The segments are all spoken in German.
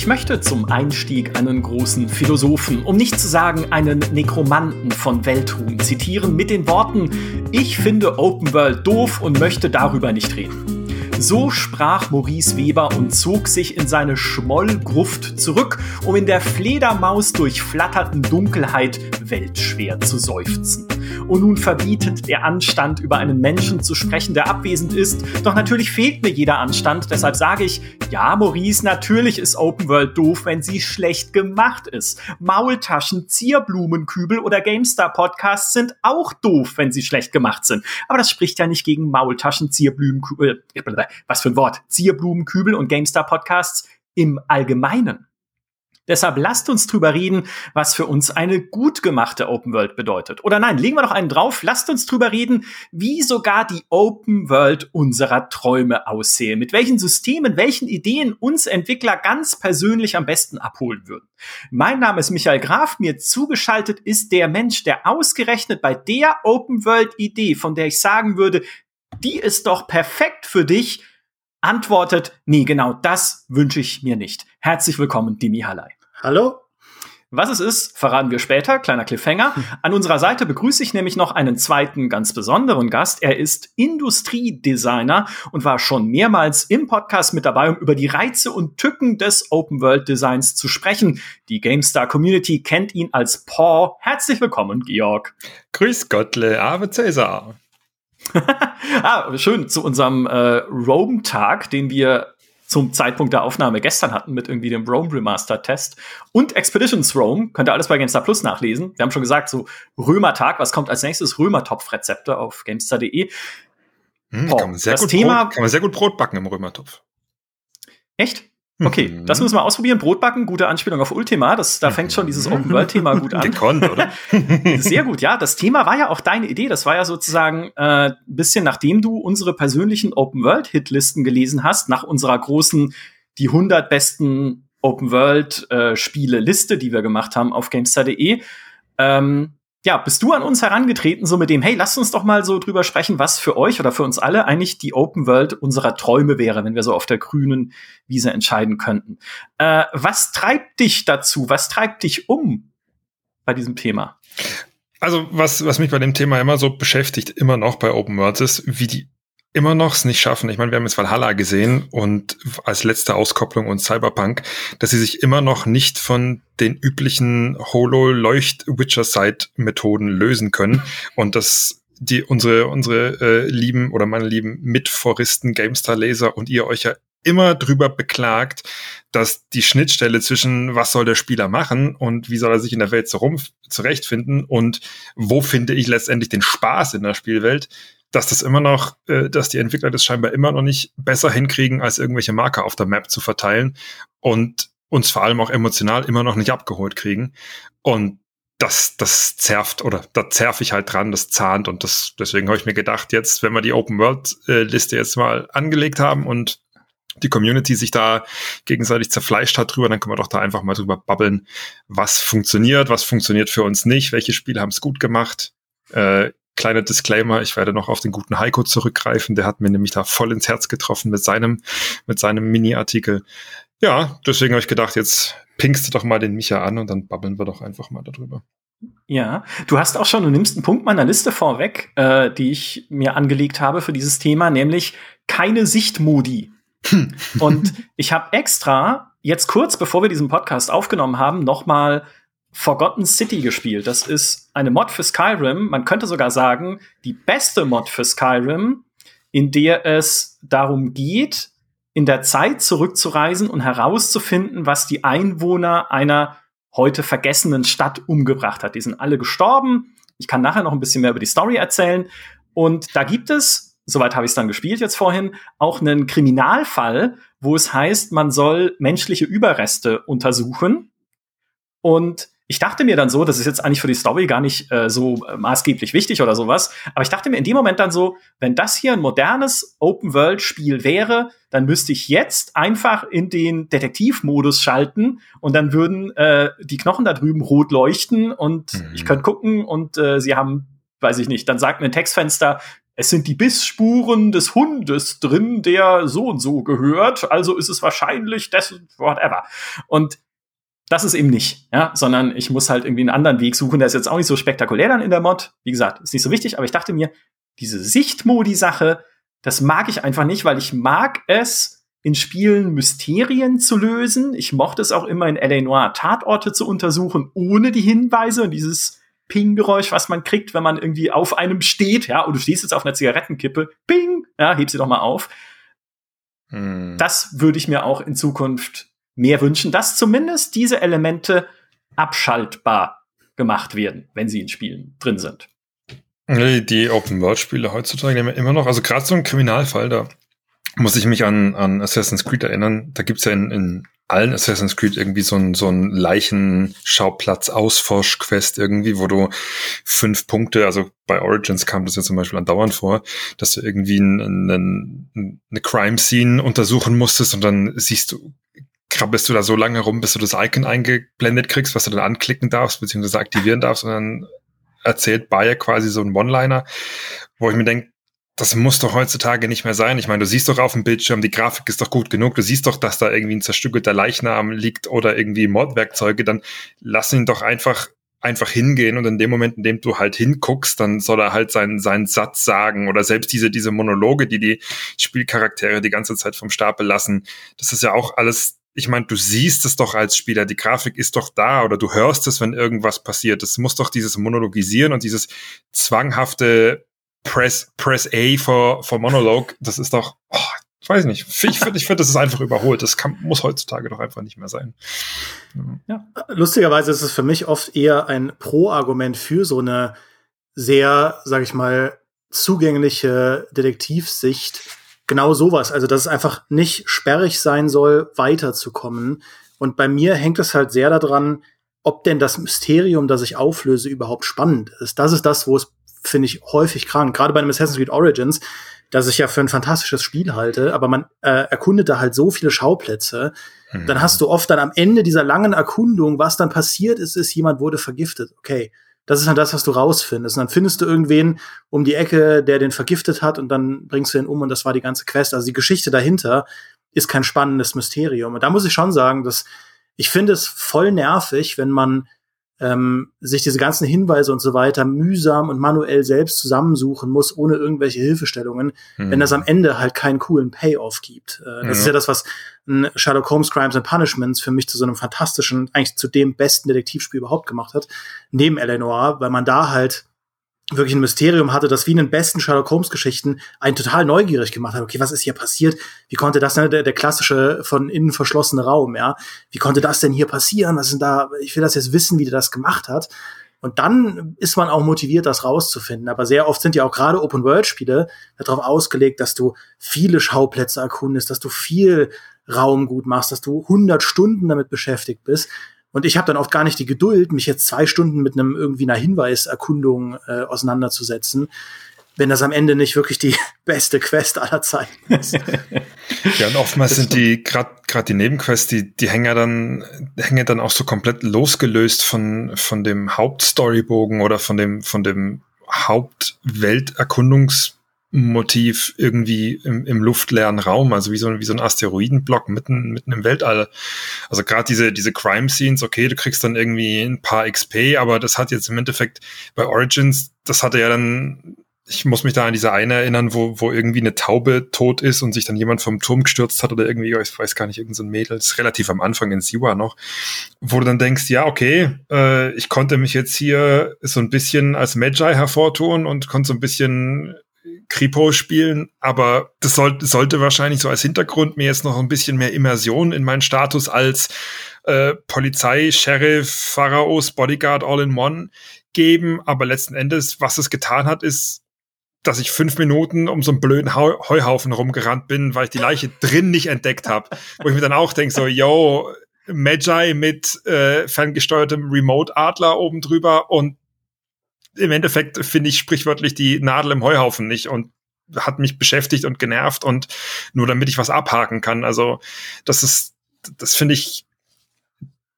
Ich möchte zum Einstieg einen großen Philosophen, um nicht zu sagen einen Nekromanten von Weltruhm zitieren mit den Worten, ich finde Open World doof und möchte darüber nicht reden. So sprach Maurice Weber und zog sich in seine Schmollgruft zurück, um in der Fledermaus durchflatterten Dunkelheit weltschwer zu seufzen. Und nun verbietet der Anstand, über einen Menschen zu sprechen, der abwesend ist. Doch natürlich fehlt mir jeder Anstand, deshalb sage ich, ja, Maurice, natürlich ist Open World doof, wenn sie schlecht gemacht ist. Maultaschen, Zierblumenkübel oder GameStar-Podcasts sind auch doof, wenn sie schlecht gemacht sind. Aber das spricht ja nicht gegen Maultaschen, Zierblumenkübel, äh, was für ein Wort, Zierblumenkübel und GameStar Podcasts im Allgemeinen. Deshalb lasst uns drüber reden, was für uns eine gut gemachte Open World bedeutet. Oder nein, legen wir noch einen drauf, lasst uns drüber reden, wie sogar die Open World unserer Träume aussehen, mit welchen Systemen, welchen Ideen uns Entwickler ganz persönlich am besten abholen würden. Mein Name ist Michael Graf, mir zugeschaltet ist der Mensch, der ausgerechnet bei der Open World Idee, von der ich sagen würde, die ist doch perfekt für dich, antwortet, nee, genau das wünsche ich mir nicht. Herzlich willkommen, Dimi Halai. Hallo. Was es ist, verraten wir später, kleiner Cliffhanger. An unserer Seite begrüße ich nämlich noch einen zweiten ganz besonderen Gast. Er ist Industriedesigner und war schon mehrmals im Podcast mit dabei, um über die Reize und Tücken des Open World Designs zu sprechen. Die GameStar Community kennt ihn als Paw. Herzlich willkommen, Georg. Grüß Gottle, Ave Cäsar. ah, schön zu unserem äh, Rome-Tag, den wir zum Zeitpunkt der Aufnahme gestern hatten mit irgendwie dem Rome Remaster Test und Expeditions Rome. Könnt ihr alles bei GameStar Plus nachlesen. Wir haben schon gesagt, so Römertag, was kommt als nächstes? Römertopf-Rezepte auf GameStar.de. Hm, kann, man sehr das gut Thema, Brot, kann man sehr gut Brot backen im Römertopf. Echt? Okay, mhm. das müssen wir ausprobieren. Brotbacken, gute Anspielung auf Ultima. Das, da fängt schon dieses mhm. Open World-Thema gut an. Gekonnt, oder? Sehr gut, ja. Das Thema war ja auch deine Idee. Das war ja sozusagen äh, bisschen nachdem du unsere persönlichen Open World-Hitlisten gelesen hast, nach unserer großen die 100 besten Open World-Spiele-Liste, die wir gemacht haben auf GameStar.de. Ähm, ja, bist du an uns herangetreten, so mit dem, hey, lasst uns doch mal so drüber sprechen, was für euch oder für uns alle eigentlich die Open World unserer Träume wäre, wenn wir so auf der grünen Wiese entscheiden könnten. Äh, was treibt dich dazu? Was treibt dich um bei diesem Thema? Also, was, was mich bei dem Thema immer so beschäftigt, immer noch bei Open Worlds ist, wie die immer noch es nicht schaffen. Ich meine, wir haben jetzt Valhalla gesehen und als letzte Auskopplung und Cyberpunk, dass sie sich immer noch nicht von den üblichen Holo-Leucht-Witcher-Side-Methoden lösen können und dass die unsere unsere äh, lieben oder meine lieben Mitforisten, GameStar-Leser und ihr euch ja immer drüber beklagt, dass die Schnittstelle zwischen was soll der Spieler machen und wie soll er sich in der Welt zurechtfinden und wo finde ich letztendlich den Spaß in der Spielwelt, dass das immer noch, äh, dass die Entwickler das scheinbar immer noch nicht besser hinkriegen, als irgendwelche Marker auf der Map zu verteilen und uns vor allem auch emotional immer noch nicht abgeholt kriegen. Und das, das zerft oder da zerf ich halt dran, das zahnt und das, deswegen habe ich mir gedacht, jetzt, wenn wir die Open World äh, Liste jetzt mal angelegt haben und die Community sich da gegenseitig zerfleischt hat drüber, dann können wir doch da einfach mal drüber babbeln, was funktioniert, was funktioniert für uns nicht, welche Spiele haben es gut gemacht. Äh, kleiner Disclaimer, ich werde noch auf den guten Heiko zurückgreifen, der hat mir nämlich da voll ins Herz getroffen mit seinem, mit seinem Mini-Artikel. Ja, deswegen habe ich gedacht, jetzt pinkst du doch mal den Micha an und dann babbeln wir doch einfach mal darüber. Ja, du hast auch schon, du nimmst einen Punkt meiner Liste vorweg, äh, die ich mir angelegt habe für dieses Thema, nämlich keine Sichtmodi. Hm. und ich habe extra jetzt kurz bevor wir diesen Podcast aufgenommen haben, noch mal Forgotten City gespielt. Das ist eine Mod für Skyrim. Man könnte sogar sagen, die beste Mod für Skyrim, in der es darum geht, in der Zeit zurückzureisen und herauszufinden, was die Einwohner einer heute vergessenen Stadt umgebracht hat. Die sind alle gestorben. Ich kann nachher noch ein bisschen mehr über die Story erzählen. Und da gibt es, soweit habe ich es dann gespielt jetzt vorhin, auch einen Kriminalfall, wo es heißt, man soll menschliche Überreste untersuchen. Und ich dachte mir dann so, das ist jetzt eigentlich für die Story gar nicht äh, so äh, maßgeblich wichtig oder sowas, aber ich dachte mir in dem Moment dann so, wenn das hier ein modernes Open-World-Spiel wäre, dann müsste ich jetzt einfach in den Detektivmodus schalten und dann würden äh, die Knochen da drüben rot leuchten und mhm. ich könnte gucken und äh, sie haben, weiß ich nicht, dann sagt mir ein Textfenster, es sind die Bissspuren des Hundes drin, der so und so gehört, also ist es wahrscheinlich das, whatever. Und das ist eben nicht, ja, sondern ich muss halt irgendwie einen anderen Weg suchen. Der ist jetzt auch nicht so spektakulär dann in der Mod. Wie gesagt, ist nicht so wichtig, aber ich dachte mir, diese Sichtmodi-Sache, das mag ich einfach nicht, weil ich mag es, in Spielen Mysterien zu lösen. Ich mochte es auch immer in L.A. Noir Tatorte zu untersuchen, ohne die Hinweise und dieses Ping-Geräusch, was man kriegt, wenn man irgendwie auf einem steht, ja, und du stehst jetzt auf einer Zigarettenkippe, Ping, ja, heb sie doch mal auf. Hm. Das würde ich mir auch in Zukunft mehr wünschen, dass zumindest diese Elemente abschaltbar gemacht werden, wenn sie in Spielen drin sind. Die Open-World-Spiele heutzutage nehmen immer noch, also gerade so ein Kriminalfall, da muss ich mich an, an Assassin's Creed erinnern. Da gibt's ja in, in allen Assassin's Creed irgendwie so ein, so Leichenschauplatz-Ausforsch-Quest irgendwie, wo du fünf Punkte, also bei Origins kam das ja zum Beispiel andauernd vor, dass du irgendwie ein, ein, eine Crime-Scene untersuchen musstest und dann siehst du, krabbelst du da so lange rum, bis du das Icon eingeblendet kriegst, was du dann anklicken darfst, beziehungsweise aktivieren darfst und dann erzählt Bayer quasi so ein One-Liner, wo ich mir denke, das muss doch heutzutage nicht mehr sein. Ich meine, du siehst doch auf dem Bildschirm, die Grafik ist doch gut genug. Du siehst doch, dass da irgendwie ein zerstückelter Leichnam liegt oder irgendwie Mordwerkzeuge. Dann lass ihn doch einfach einfach hingehen und in dem Moment, in dem du halt hinguckst, dann soll er halt seinen, seinen Satz sagen oder selbst diese, diese Monologe, die die Spielcharaktere die ganze Zeit vom Stapel lassen. Das ist ja auch alles ich meine, du siehst es doch als Spieler, die Grafik ist doch da oder du hörst es, wenn irgendwas passiert. Es muss doch dieses Monologisieren und dieses zwanghafte Press, Press A for, for Monologue, das ist doch, oh, ich weiß nicht, ich finde, ich finde, das ist einfach überholt. Das kann, muss heutzutage doch einfach nicht mehr sein. Ja. Lustigerweise ist es für mich oft eher ein Pro-Argument für so eine sehr, sag ich mal, zugängliche Detektivsicht. Genau sowas. Also, dass es einfach nicht sperrig sein soll, weiterzukommen. Und bei mir hängt es halt sehr daran, ob denn das Mysterium, das ich auflöse, überhaupt spannend ist. Das ist das, wo es finde ich häufig krank. Gerade bei einem Assassin's Creed Origins, das ich ja für ein fantastisches Spiel halte, aber man äh, erkundet da halt so viele Schauplätze. Mhm. Dann hast du oft dann am Ende dieser langen Erkundung, was dann passiert ist, ist, jemand wurde vergiftet. Okay. Das ist dann das, was du rausfindest. Und dann findest du irgendwen um die Ecke, der den vergiftet hat, und dann bringst du ihn um und das war die ganze Quest. Also die Geschichte dahinter ist kein spannendes Mysterium. Und da muss ich schon sagen, dass ich finde es voll nervig, wenn man ähm, sich diese ganzen Hinweise und so weiter mühsam und manuell selbst zusammensuchen muss, ohne irgendwelche Hilfestellungen, hm. wenn das am Ende halt keinen coolen Payoff gibt. Äh, das ja. ist ja das, was Sherlock Holmes Crimes and Punishments für mich zu so einem fantastischen, eigentlich zu dem besten Detektivspiel überhaupt gemacht hat, neben Eleanor, weil man da halt wirklich ein Mysterium hatte, das wie in den besten Sherlock Holmes Geschichten einen total neugierig gemacht hat. Okay, was ist hier passiert? Wie konnte das, ne, der, der klassische von innen verschlossene Raum, ja? Wie konnte das denn hier passieren? Was sind da, ich will das jetzt wissen, wie der das gemacht hat. Und dann ist man auch motiviert, das rauszufinden. Aber sehr oft sind ja auch gerade Open-World-Spiele darauf ausgelegt, dass du viele Schauplätze erkundest, dass du viel Raum gut machst, dass du 100 Stunden damit beschäftigt bist. Und ich habe dann oft gar nicht die Geduld, mich jetzt zwei Stunden mit einem irgendwie einer Hinweiserkundung äh, auseinanderzusetzen, wenn das am Ende nicht wirklich die beste Quest aller Zeiten ist. ja, und oftmals sind die, gerade grad die Nebenquests, die, die hängen ja dann, hängen dann auch so komplett losgelöst von, von dem Hauptstorybogen oder von dem, von dem Hauptwelterkundungs- Motiv irgendwie im, im luftleeren Raum, also wie so, wie so ein Asteroidenblock mitten, mitten im Weltall. Also gerade diese, diese Crime-Scenes, okay, du kriegst dann irgendwie ein paar XP, aber das hat jetzt im Endeffekt bei Origins, das hatte ja dann, ich muss mich da an diese eine erinnern, wo, wo irgendwie eine Taube tot ist und sich dann jemand vom Turm gestürzt hat oder irgendwie, ich weiß gar nicht, irgendein so Mädel, das ist relativ am Anfang in Siwa noch, wo du dann denkst, ja, okay, äh, ich konnte mich jetzt hier so ein bisschen als Magi hervortun und konnte so ein bisschen Kripo spielen, aber das soll, sollte wahrscheinlich so als Hintergrund mir jetzt noch ein bisschen mehr Immersion in meinen Status als äh, Polizei, Sheriff, Pharaos, Bodyguard all in one geben. Aber letzten Endes, was es getan hat, ist, dass ich fünf Minuten um so einen blöden Heuhaufen rumgerannt bin, weil ich die Leiche drin nicht entdeckt habe. Wo ich mir dann auch denke, so, yo, Magi mit äh, ferngesteuertem Remote-Adler oben drüber und im Endeffekt finde ich sprichwörtlich die Nadel im Heuhaufen nicht und hat mich beschäftigt und genervt und nur damit ich was abhaken kann. Also das ist, das finde ich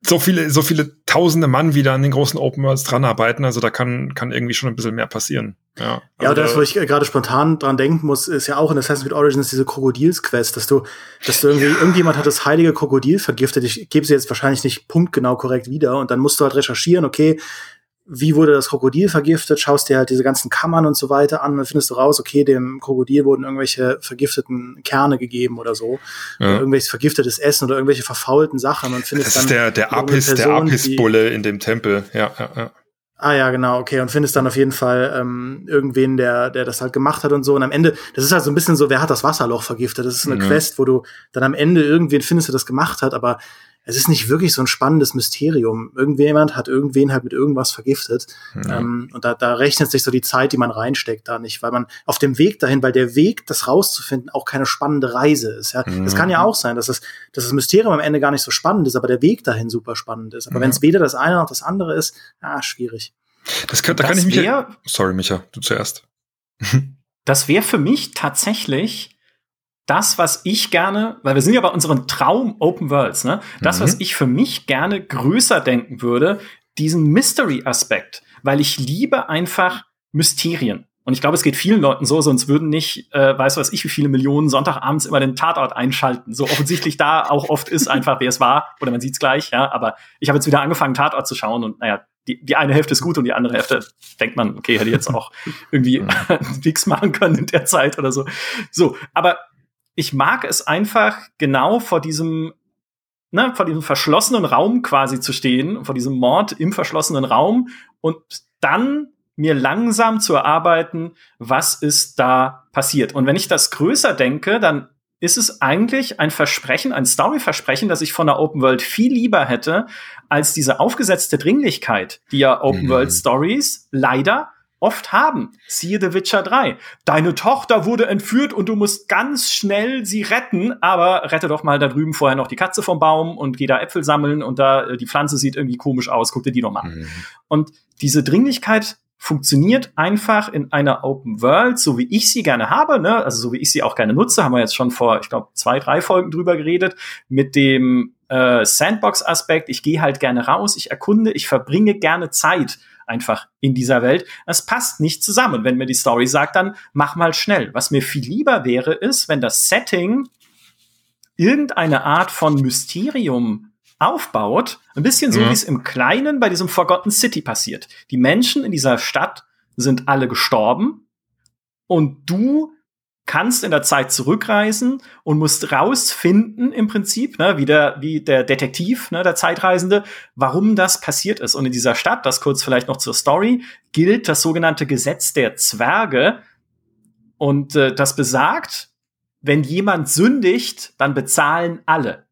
so viele, so viele tausende Mann wieder an den großen Open Worlds dran arbeiten. Also da kann, kann irgendwie schon ein bisschen mehr passieren. Ja, also ja das, wo ich gerade spontan dran denken muss, ist ja auch in Assassin's Creed Origins diese Krokodils-Quest, dass du, dass du irgendwie, ja. irgendjemand hat das heilige Krokodil vergiftet. Ich gebe sie jetzt wahrscheinlich nicht punktgenau korrekt wieder. Und dann musst du halt recherchieren, okay, wie wurde das Krokodil vergiftet, schaust dir halt diese ganzen Kammern und so weiter an und findest du raus, okay, dem Krokodil wurden irgendwelche vergifteten Kerne gegeben oder so, ja. oder irgendwelches vergiftetes Essen oder irgendwelche verfaulten Sachen und findest das ist der der Apis Person, der Apis Bulle in dem Tempel, ja, ja, ja. Ah ja, genau, okay. Und findest dann auf jeden Fall ähm, irgendwen, der, der das halt gemacht hat und so. Und am Ende, das ist halt so ein bisschen so, wer hat das Wasserloch vergiftet? Das ist eine ja. Quest, wo du dann am Ende irgendwen findest, der das gemacht hat, aber es ist nicht wirklich so ein spannendes Mysterium. Irgendjemand hat irgendwen halt mit irgendwas vergiftet. Ja. Ähm, und da, da rechnet sich so die Zeit, die man reinsteckt, da nicht, weil man auf dem Weg dahin, weil der Weg, das rauszufinden, auch keine spannende Reise ist. Ja, es kann ja auch sein, dass das, dass das Mysterium am Ende gar nicht so spannend ist, aber der Weg dahin super spannend ist. Aber ja. wenn es weder das eine noch das andere ist, ah, schwierig. Das kann, da das kann ich mich. Sorry, Micha, du zuerst. das wäre für mich tatsächlich das, was ich gerne, weil wir sind ja bei unseren Traum Open Worlds, ne? Das, mhm. was ich für mich gerne größer denken würde, diesen Mystery-Aspekt, weil ich liebe einfach Mysterien. Und ich glaube, es geht vielen Leuten so, sonst würden nicht, äh, weiß was ich, wie viele Millionen Sonntagabends immer den Tatort einschalten. So offensichtlich da auch oft ist einfach, wer es war, oder man sieht's gleich, ja. Aber ich habe jetzt wieder angefangen, Tatort zu schauen und naja, die, die eine Hälfte ist gut und die andere Hälfte denkt man, okay, hätte jetzt auch irgendwie nichts machen können in der Zeit oder so. So, aber ich mag es einfach genau vor diesem, ne, vor diesem verschlossenen Raum quasi zu stehen, vor diesem Mord im verschlossenen Raum und dann mir langsam zu erarbeiten, was ist da passiert. Und wenn ich das größer denke, dann ist es eigentlich ein Versprechen, ein Story-Versprechen, das ich von der Open World viel lieber hätte, als diese aufgesetzte Dringlichkeit, die ja Open World mhm. Stories leider oft haben. Siehe The Witcher 3. Deine Tochter wurde entführt und du musst ganz schnell sie retten, aber rette doch mal da drüben vorher noch die Katze vom Baum und geh da Äpfel sammeln und da äh, die Pflanze sieht irgendwie komisch aus, guck dir die noch mal an. Mhm. Und diese Dringlichkeit funktioniert einfach in einer Open World, so wie ich sie gerne habe, ne? also so wie ich sie auch gerne nutze, haben wir jetzt schon vor, ich glaube, zwei, drei Folgen drüber geredet, mit dem äh, Sandbox-Aspekt. Ich gehe halt gerne raus, ich erkunde, ich verbringe gerne Zeit einfach in dieser Welt. Es passt nicht zusammen. Wenn mir die Story sagt, dann mach mal schnell. Was mir viel lieber wäre, ist, wenn das Setting irgendeine Art von Mysterium aufbaut, ein bisschen so, mhm. wie es im Kleinen bei diesem Forgotten City passiert. Die Menschen in dieser Stadt sind alle gestorben und du kannst in der Zeit zurückreisen und musst rausfinden im Prinzip, ne, wie der, wie der Detektiv, ne, der Zeitreisende, warum das passiert ist. Und in dieser Stadt, das kurz vielleicht noch zur Story, gilt das sogenannte Gesetz der Zwerge. Und äh, das besagt, wenn jemand sündigt, dann bezahlen alle.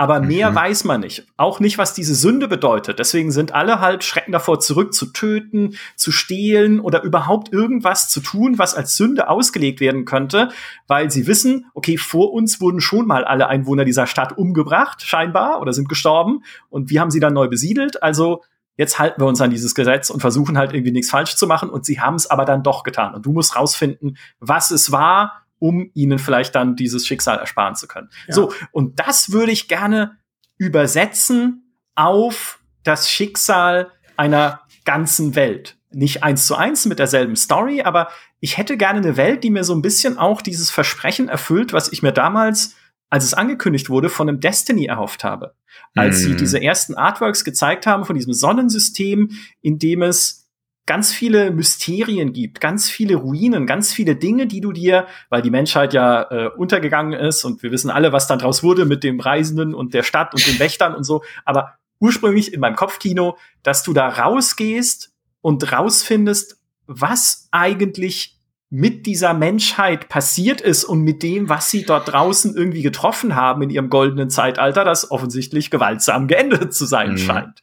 Aber mehr mhm. weiß man nicht. Auch nicht, was diese Sünde bedeutet. Deswegen sind alle halt schrecken davor zurück, zu töten, zu stehlen oder überhaupt irgendwas zu tun, was als Sünde ausgelegt werden könnte, weil sie wissen, okay, vor uns wurden schon mal alle Einwohner dieser Stadt umgebracht, scheinbar, oder sind gestorben. Und wir haben sie dann neu besiedelt. Also jetzt halten wir uns an dieses Gesetz und versuchen halt irgendwie nichts falsch zu machen. Und sie haben es aber dann doch getan. Und du musst rausfinden, was es war um ihnen vielleicht dann dieses Schicksal ersparen zu können. Ja. So, und das würde ich gerne übersetzen auf das Schicksal einer ganzen Welt. Nicht eins zu eins mit derselben Story, aber ich hätte gerne eine Welt, die mir so ein bisschen auch dieses Versprechen erfüllt, was ich mir damals, als es angekündigt wurde, von einem Destiny erhofft habe. Als mm. sie mhm. diese ersten Artworks gezeigt haben von diesem Sonnensystem, in dem es ganz viele Mysterien gibt, ganz viele Ruinen, ganz viele Dinge, die du dir, weil die Menschheit ja äh, untergegangen ist und wir wissen alle, was dann draus wurde mit dem Reisenden und der Stadt und den Wächtern und so, aber ursprünglich in meinem Kopfkino, dass du da rausgehst und rausfindest, was eigentlich mit dieser Menschheit passiert ist und mit dem, was sie dort draußen irgendwie getroffen haben in ihrem goldenen Zeitalter, das offensichtlich gewaltsam geendet zu sein mhm. scheint.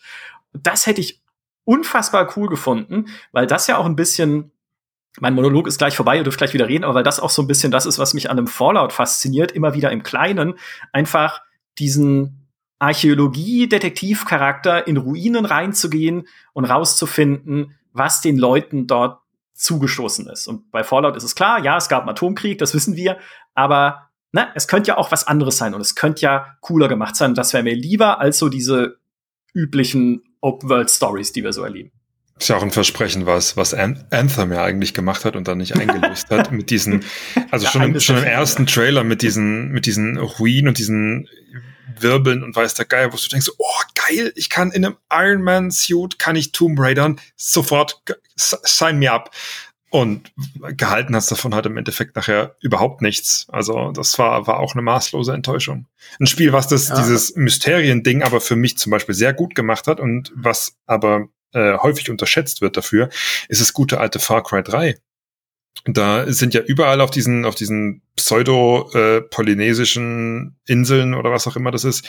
Das hätte ich unfassbar cool gefunden, weil das ja auch ein bisschen mein Monolog ist gleich vorbei, ihr dürft gleich wieder reden, aber weil das auch so ein bisschen das ist, was mich an einem Fallout fasziniert, immer wieder im Kleinen, einfach diesen Archäologie-Detektiv-Charakter in Ruinen reinzugehen und rauszufinden, was den Leuten dort zugestoßen ist. Und bei Fallout ist es klar, ja, es gab einen Atomkrieg, das wissen wir, aber ne, es könnte ja auch was anderes sein und es könnte ja cooler gemacht sein. Das wäre mir lieber als so diese üblichen Open-World-Stories, die wir so erleben. Ist ja auch ein Versprechen, was, was Anthem ja eigentlich gemacht hat und dann nicht eingelöst hat. Mit diesen, also ja, schon, im, schon im ersten Trailer mit diesen, mit diesen Ruinen und diesen Wirbeln und weiß der Geil, wo du denkst, oh geil, ich kann in einem Iron Man Suit, kann ich Tomb Raidern, sofort sign me up. Und gehalten hat's davon halt im Endeffekt nachher überhaupt nichts. Also das war, war auch eine maßlose Enttäuschung. Ein Spiel, was das, ja. dieses Mysterien-Ding aber für mich zum Beispiel sehr gut gemacht hat und was aber äh, häufig unterschätzt wird dafür, ist das gute alte Far Cry 3. Da sind ja überall auf diesen, auf diesen pseudo-polynesischen äh, Inseln oder was auch immer das ist,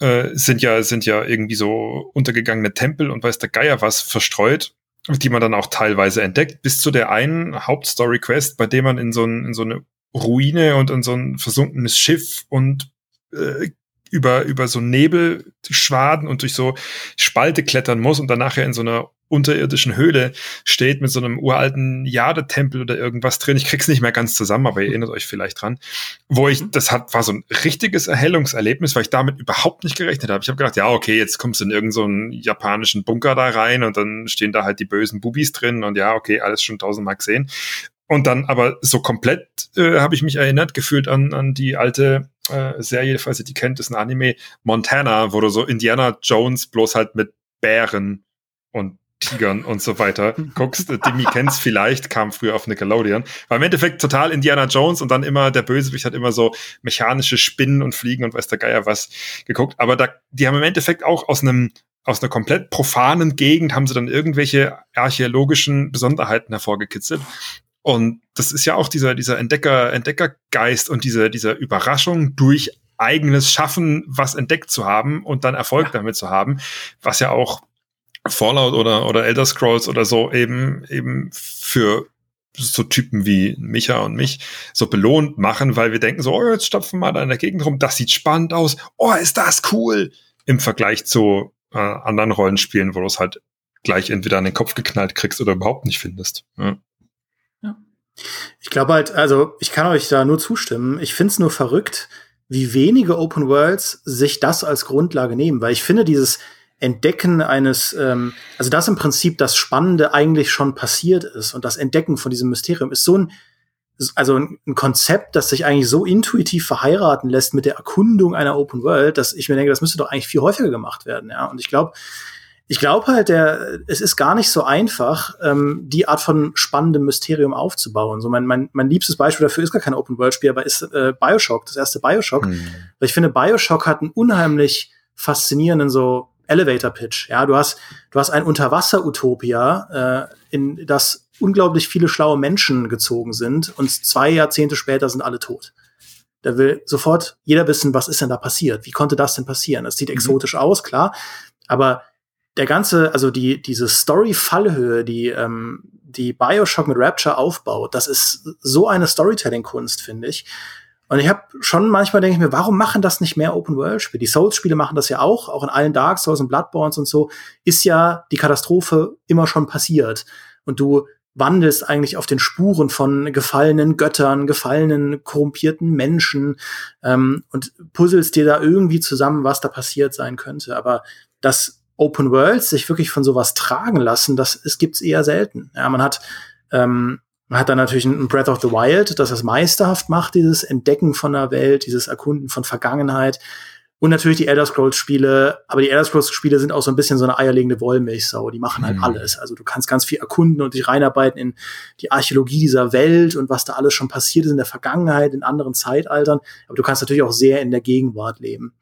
äh, sind ja, sind ja irgendwie so untergegangene Tempel und weiß der Geier was verstreut, die man dann auch teilweise entdeckt, bis zu der einen Hauptstory-Quest, bei dem man in so, ein, in so eine Ruine und in so ein versunkenes Schiff und äh, über, über so Nebelschwaden und durch so Spalte klettern muss und dann nachher in so einer unterirdischen Höhle steht mit so einem uralten Jadetempel oder irgendwas drin. Ich krieg's nicht mehr ganz zusammen, aber ihr erinnert euch vielleicht dran. Wo ich, mhm. das hat, war so ein richtiges Erhellungserlebnis, weil ich damit überhaupt nicht gerechnet habe. Ich habe gedacht, ja, okay, jetzt kommst du in irgendeinen so japanischen Bunker da rein und dann stehen da halt die bösen Bubis drin und ja, okay, alles schon tausendmal gesehen. Und dann aber so komplett äh, habe ich mich erinnert, gefühlt an, an die alte äh, Serie, falls ihr die kennt, ist ein Anime, Montana, wo du so Indiana Jones bloß halt mit Bären und Tigern und so weiter guckst. Demi kennt's vielleicht, kam früher auf Nickelodeon. War im Endeffekt total Indiana Jones und dann immer der Bösewicht hat immer so mechanische Spinnen und Fliegen und weiß der Geier was geguckt. Aber da, die haben im Endeffekt auch aus einem aus einer komplett profanen Gegend haben sie dann irgendwelche archäologischen Besonderheiten hervorgekitzelt. Und das ist ja auch dieser, dieser Entdecker, Entdeckergeist und diese, dieser Überraschung durch eigenes Schaffen, was entdeckt zu haben und dann Erfolg ja. damit zu haben, was ja auch Fallout oder, oder Elder Scrolls oder so eben, eben für so Typen wie Micha und mich so belohnt machen, weil wir denken so, oh, jetzt stopfen wir mal da in der Gegend rum, das sieht spannend aus, oh, ist das cool, im Vergleich zu äh, anderen Rollenspielen, wo du es halt gleich entweder an den Kopf geknallt kriegst oder überhaupt nicht findest. Ja. Ich glaube halt, also ich kann euch da nur zustimmen. Ich finde es nur verrückt, wie wenige Open Worlds sich das als Grundlage nehmen, weil ich finde dieses Entdecken eines, ähm, also das im Prinzip das Spannende eigentlich schon passiert ist und das Entdecken von diesem Mysterium ist so ein, also ein, Konzept, das sich eigentlich so intuitiv verheiraten lässt mit der Erkundung einer Open World, dass ich mir denke, das müsste doch eigentlich viel häufiger gemacht werden, ja. Und ich glaube, ich glaube halt, der, es ist gar nicht so einfach, ähm, die Art von spannendem Mysterium aufzubauen. So mein, mein, mein liebstes Beispiel dafür ist gar kein Open-World-Spiel, aber ist äh, Bioshock, das erste Bioshock. Mhm. Weil ich finde, Bioshock hat einen unheimlich faszinierenden so Elevator-Pitch. Ja, du hast, du hast ein Unterwasser-Utopia, äh, in das unglaublich viele schlaue Menschen gezogen sind und zwei Jahrzehnte später sind alle tot. Da will sofort jeder wissen, was ist denn da passiert? Wie konnte das denn passieren? Das sieht mhm. exotisch aus, klar, aber der ganze, also die, diese Story-Fallhöhe, die, ähm, die Bioshock mit Rapture aufbaut, das ist so eine Storytelling-Kunst, finde ich. Und ich habe schon manchmal denke ich mir, warum machen das nicht mehr Open-World-Spiele? Die Souls-Spiele machen das ja auch, auch in allen Dark Souls und Bloodborns und so, ist ja die Katastrophe immer schon passiert. Und du wandelst eigentlich auf den Spuren von gefallenen Göttern, gefallenen, korrumpierten Menschen ähm, und puzzelst dir da irgendwie zusammen, was da passiert sein könnte. Aber das Open Worlds sich wirklich von sowas tragen lassen, das es gibt's eher selten. Ja, man hat ähm, man hat dann natürlich ein Breath of the Wild, das das meisterhaft macht, dieses Entdecken von der Welt, dieses Erkunden von Vergangenheit. Und natürlich die Elder Scrolls Spiele, aber die Elder Scrolls Spiele sind auch so ein bisschen so eine eierlegende Wollmilchsau. Die machen halt mhm. alles. Also du kannst ganz viel erkunden und dich reinarbeiten in die Archäologie dieser Welt und was da alles schon passiert ist in der Vergangenheit, in anderen Zeitaltern. Aber du kannst natürlich auch sehr in der Gegenwart leben.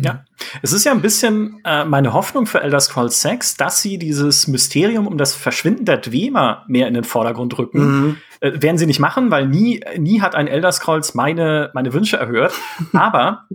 Ja, es ist ja ein bisschen äh, meine Hoffnung für Elder Scrolls 6, dass sie dieses Mysterium um das Verschwinden der Dwemer mehr in den Vordergrund rücken. Mhm. Äh, werden sie nicht machen, weil nie, nie hat ein Elder Scrolls meine, meine Wünsche erhört. Aber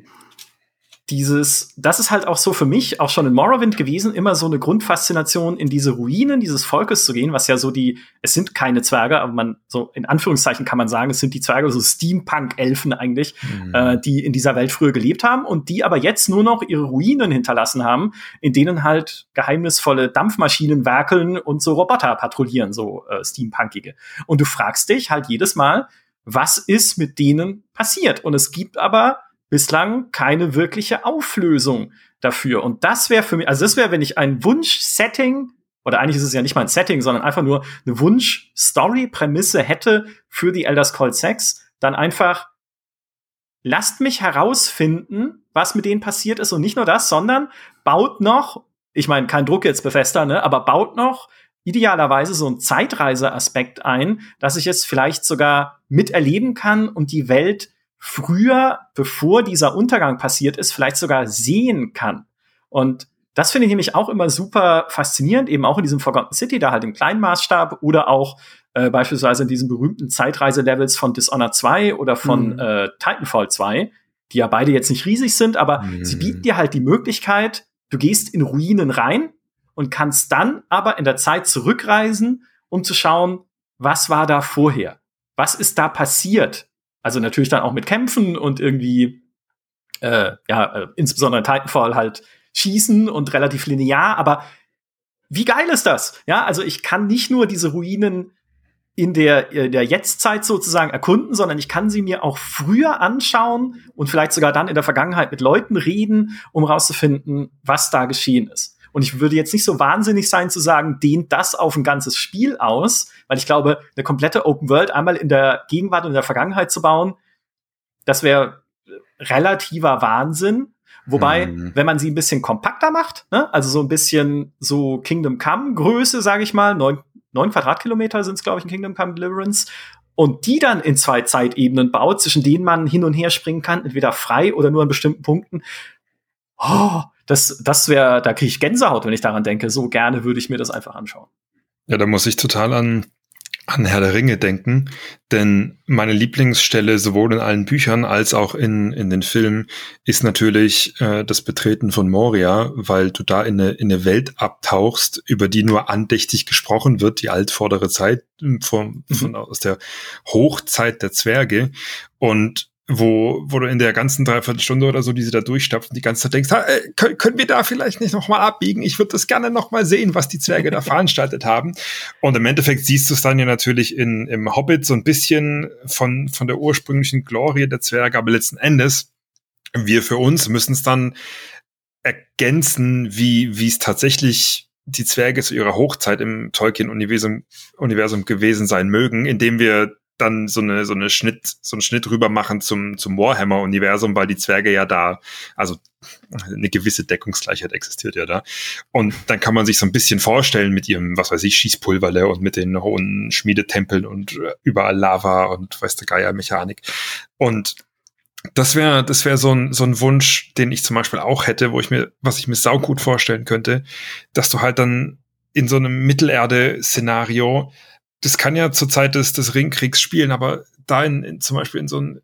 dieses, das ist halt auch so für mich, auch schon in Morrowind gewesen, immer so eine Grundfaszination, in diese Ruinen dieses Volkes zu gehen, was ja so die, es sind keine Zwerge, aber man, so in Anführungszeichen kann man sagen, es sind die Zwerge, so Steampunk-Elfen eigentlich, mhm. äh, die in dieser Welt früher gelebt haben und die aber jetzt nur noch ihre Ruinen hinterlassen haben, in denen halt geheimnisvolle Dampfmaschinen werkeln und so Roboter patrouillieren, so äh, Steampunkige. Und du fragst dich halt jedes Mal, was ist mit denen passiert? Und es gibt aber bislang keine wirkliche Auflösung dafür. Und das wäre für mich, also das wäre, wenn ich ein Wunsch-Setting, oder eigentlich ist es ja nicht mal ein Setting, sondern einfach nur eine Wunsch-Story-Prämisse hätte für die Elder Scrolls 6, dann einfach lasst mich herausfinden, was mit denen passiert ist und nicht nur das, sondern baut noch, ich meine, kein Druck jetzt Bethesda, ne, aber baut noch idealerweise so einen Zeitreise-Aspekt ein, dass ich es vielleicht sogar miterleben kann und die Welt früher, bevor dieser Untergang passiert ist, vielleicht sogar sehen kann. Und das finde ich nämlich auch immer super faszinierend, eben auch in diesem Forgotten City, da halt im kleinen Maßstab oder auch äh, beispielsweise in diesen berühmten Zeitreise-Levels von Dishonored 2 oder von mhm. äh, Titanfall 2, die ja beide jetzt nicht riesig sind, aber mhm. sie bieten dir halt die Möglichkeit, du gehst in Ruinen rein und kannst dann aber in der Zeit zurückreisen, um zu schauen, was war da vorher? Was ist da passiert? Also natürlich dann auch mit Kämpfen und irgendwie, äh, ja, äh, insbesondere in Titanfall halt schießen und relativ linear, aber wie geil ist das? Ja, also ich kann nicht nur diese Ruinen in der, in der Jetztzeit sozusagen erkunden, sondern ich kann sie mir auch früher anschauen und vielleicht sogar dann in der Vergangenheit mit Leuten reden, um rauszufinden, was da geschehen ist. Und ich würde jetzt nicht so wahnsinnig sein zu sagen, dehnt das auf ein ganzes Spiel aus, weil ich glaube, eine komplette Open World einmal in der Gegenwart und in der Vergangenheit zu bauen, das wäre relativer Wahnsinn. Wobei, hm. wenn man sie ein bisschen kompakter macht, ne, also so ein bisschen so Kingdom Come Größe, sage ich mal, neun, neun Quadratkilometer sind es, glaube ich, in Kingdom Come Deliverance, und die dann in zwei Zeitebenen baut, zwischen denen man hin und her springen kann, entweder frei oder nur an bestimmten Punkten. Oh, das, das wäre, da kriege ich Gänsehaut, wenn ich daran denke. So gerne würde ich mir das einfach anschauen. Ja, da muss ich total an, an Herr der Ringe denken, denn meine Lieblingsstelle sowohl in allen Büchern als auch in, in den Filmen ist natürlich äh, das Betreten von Moria, weil du da in eine, in eine Welt abtauchst, über die nur andächtig gesprochen wird, die altvordere Zeit von, von, mhm. aus der Hochzeit der Zwerge und wo, wo du in der ganzen Dreiviertelstunde oder so, die sie da durchstapfen, die ganze Zeit denkst, äh, können, können wir da vielleicht nicht nochmal abbiegen? Ich würde das gerne nochmal sehen, was die Zwerge da veranstaltet haben. Und im Endeffekt siehst du es dann ja natürlich in, im Hobbit so ein bisschen von, von der ursprünglichen Glorie der Zwerge, aber letzten Endes, wir für uns müssen es dann ergänzen, wie, wie es tatsächlich die Zwerge zu ihrer Hochzeit im Tolkien-Universum Universum gewesen sein mögen, indem wir dann so eine so eine Schnitt so einen Schnitt rüber machen zum zum Warhammer Universum, weil die Zwerge ja da also eine gewisse Deckungsgleichheit existiert ja da. Und dann kann man sich so ein bisschen vorstellen mit ihrem was weiß ich Schießpulverle und mit den hohen Schmiedetempeln und überall Lava und weiß der Geier Mechanik. Und das wäre das wäre so ein so ein Wunsch, den ich zum Beispiel auch hätte, wo ich mir was ich mir saugut vorstellen könnte, dass du halt dann in so einem Mittelerde-Szenario das kann ja zur Zeit des, des Ringkriegs spielen, aber da in, in, zum Beispiel in so ein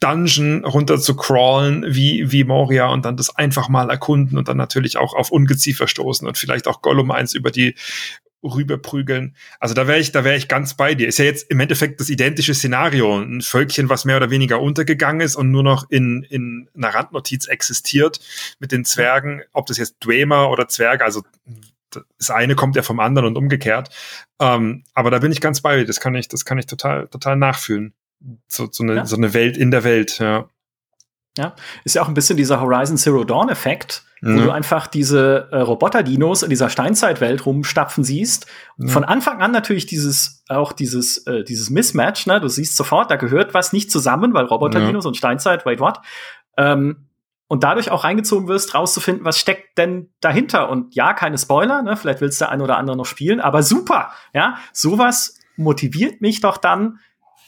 Dungeon runter zu crawlen wie, wie Moria und dann das einfach mal erkunden und dann natürlich auch auf Ungeziefer stoßen und vielleicht auch Gollum eins über die rüberprügeln. Also da wäre ich, da wäre ich ganz bei dir. Ist ja jetzt im Endeffekt das identische Szenario. Ein Völkchen, was mehr oder weniger untergegangen ist und nur noch in, in einer Randnotiz existiert mit den Zwergen, ob das jetzt Dwemer oder Zwerge, also das eine kommt ja vom anderen und umgekehrt. Ähm, aber da bin ich ganz bei dir. Das kann ich, das kann ich total, total nachfühlen. So, so, eine, ja. so eine Welt in der Welt, ja. Ja, ist ja auch ein bisschen dieser Horizon Zero Dawn Effekt, mhm. wo du einfach diese äh, Roboter-Dinos in dieser Steinzeitwelt rumstapfen siehst. Mhm. Von Anfang an natürlich dieses, auch dieses, äh, dieses Mismatch, ne? Du siehst sofort, da gehört was nicht zusammen, weil Roboter-Dinos ja. und Steinzeit, wait what? Ähm, und dadurch auch reingezogen wirst, rauszufinden, was steckt denn dahinter. Und ja, keine Spoiler, ne? vielleicht willst der ein oder andere noch spielen, aber super, ja, sowas motiviert mich doch dann,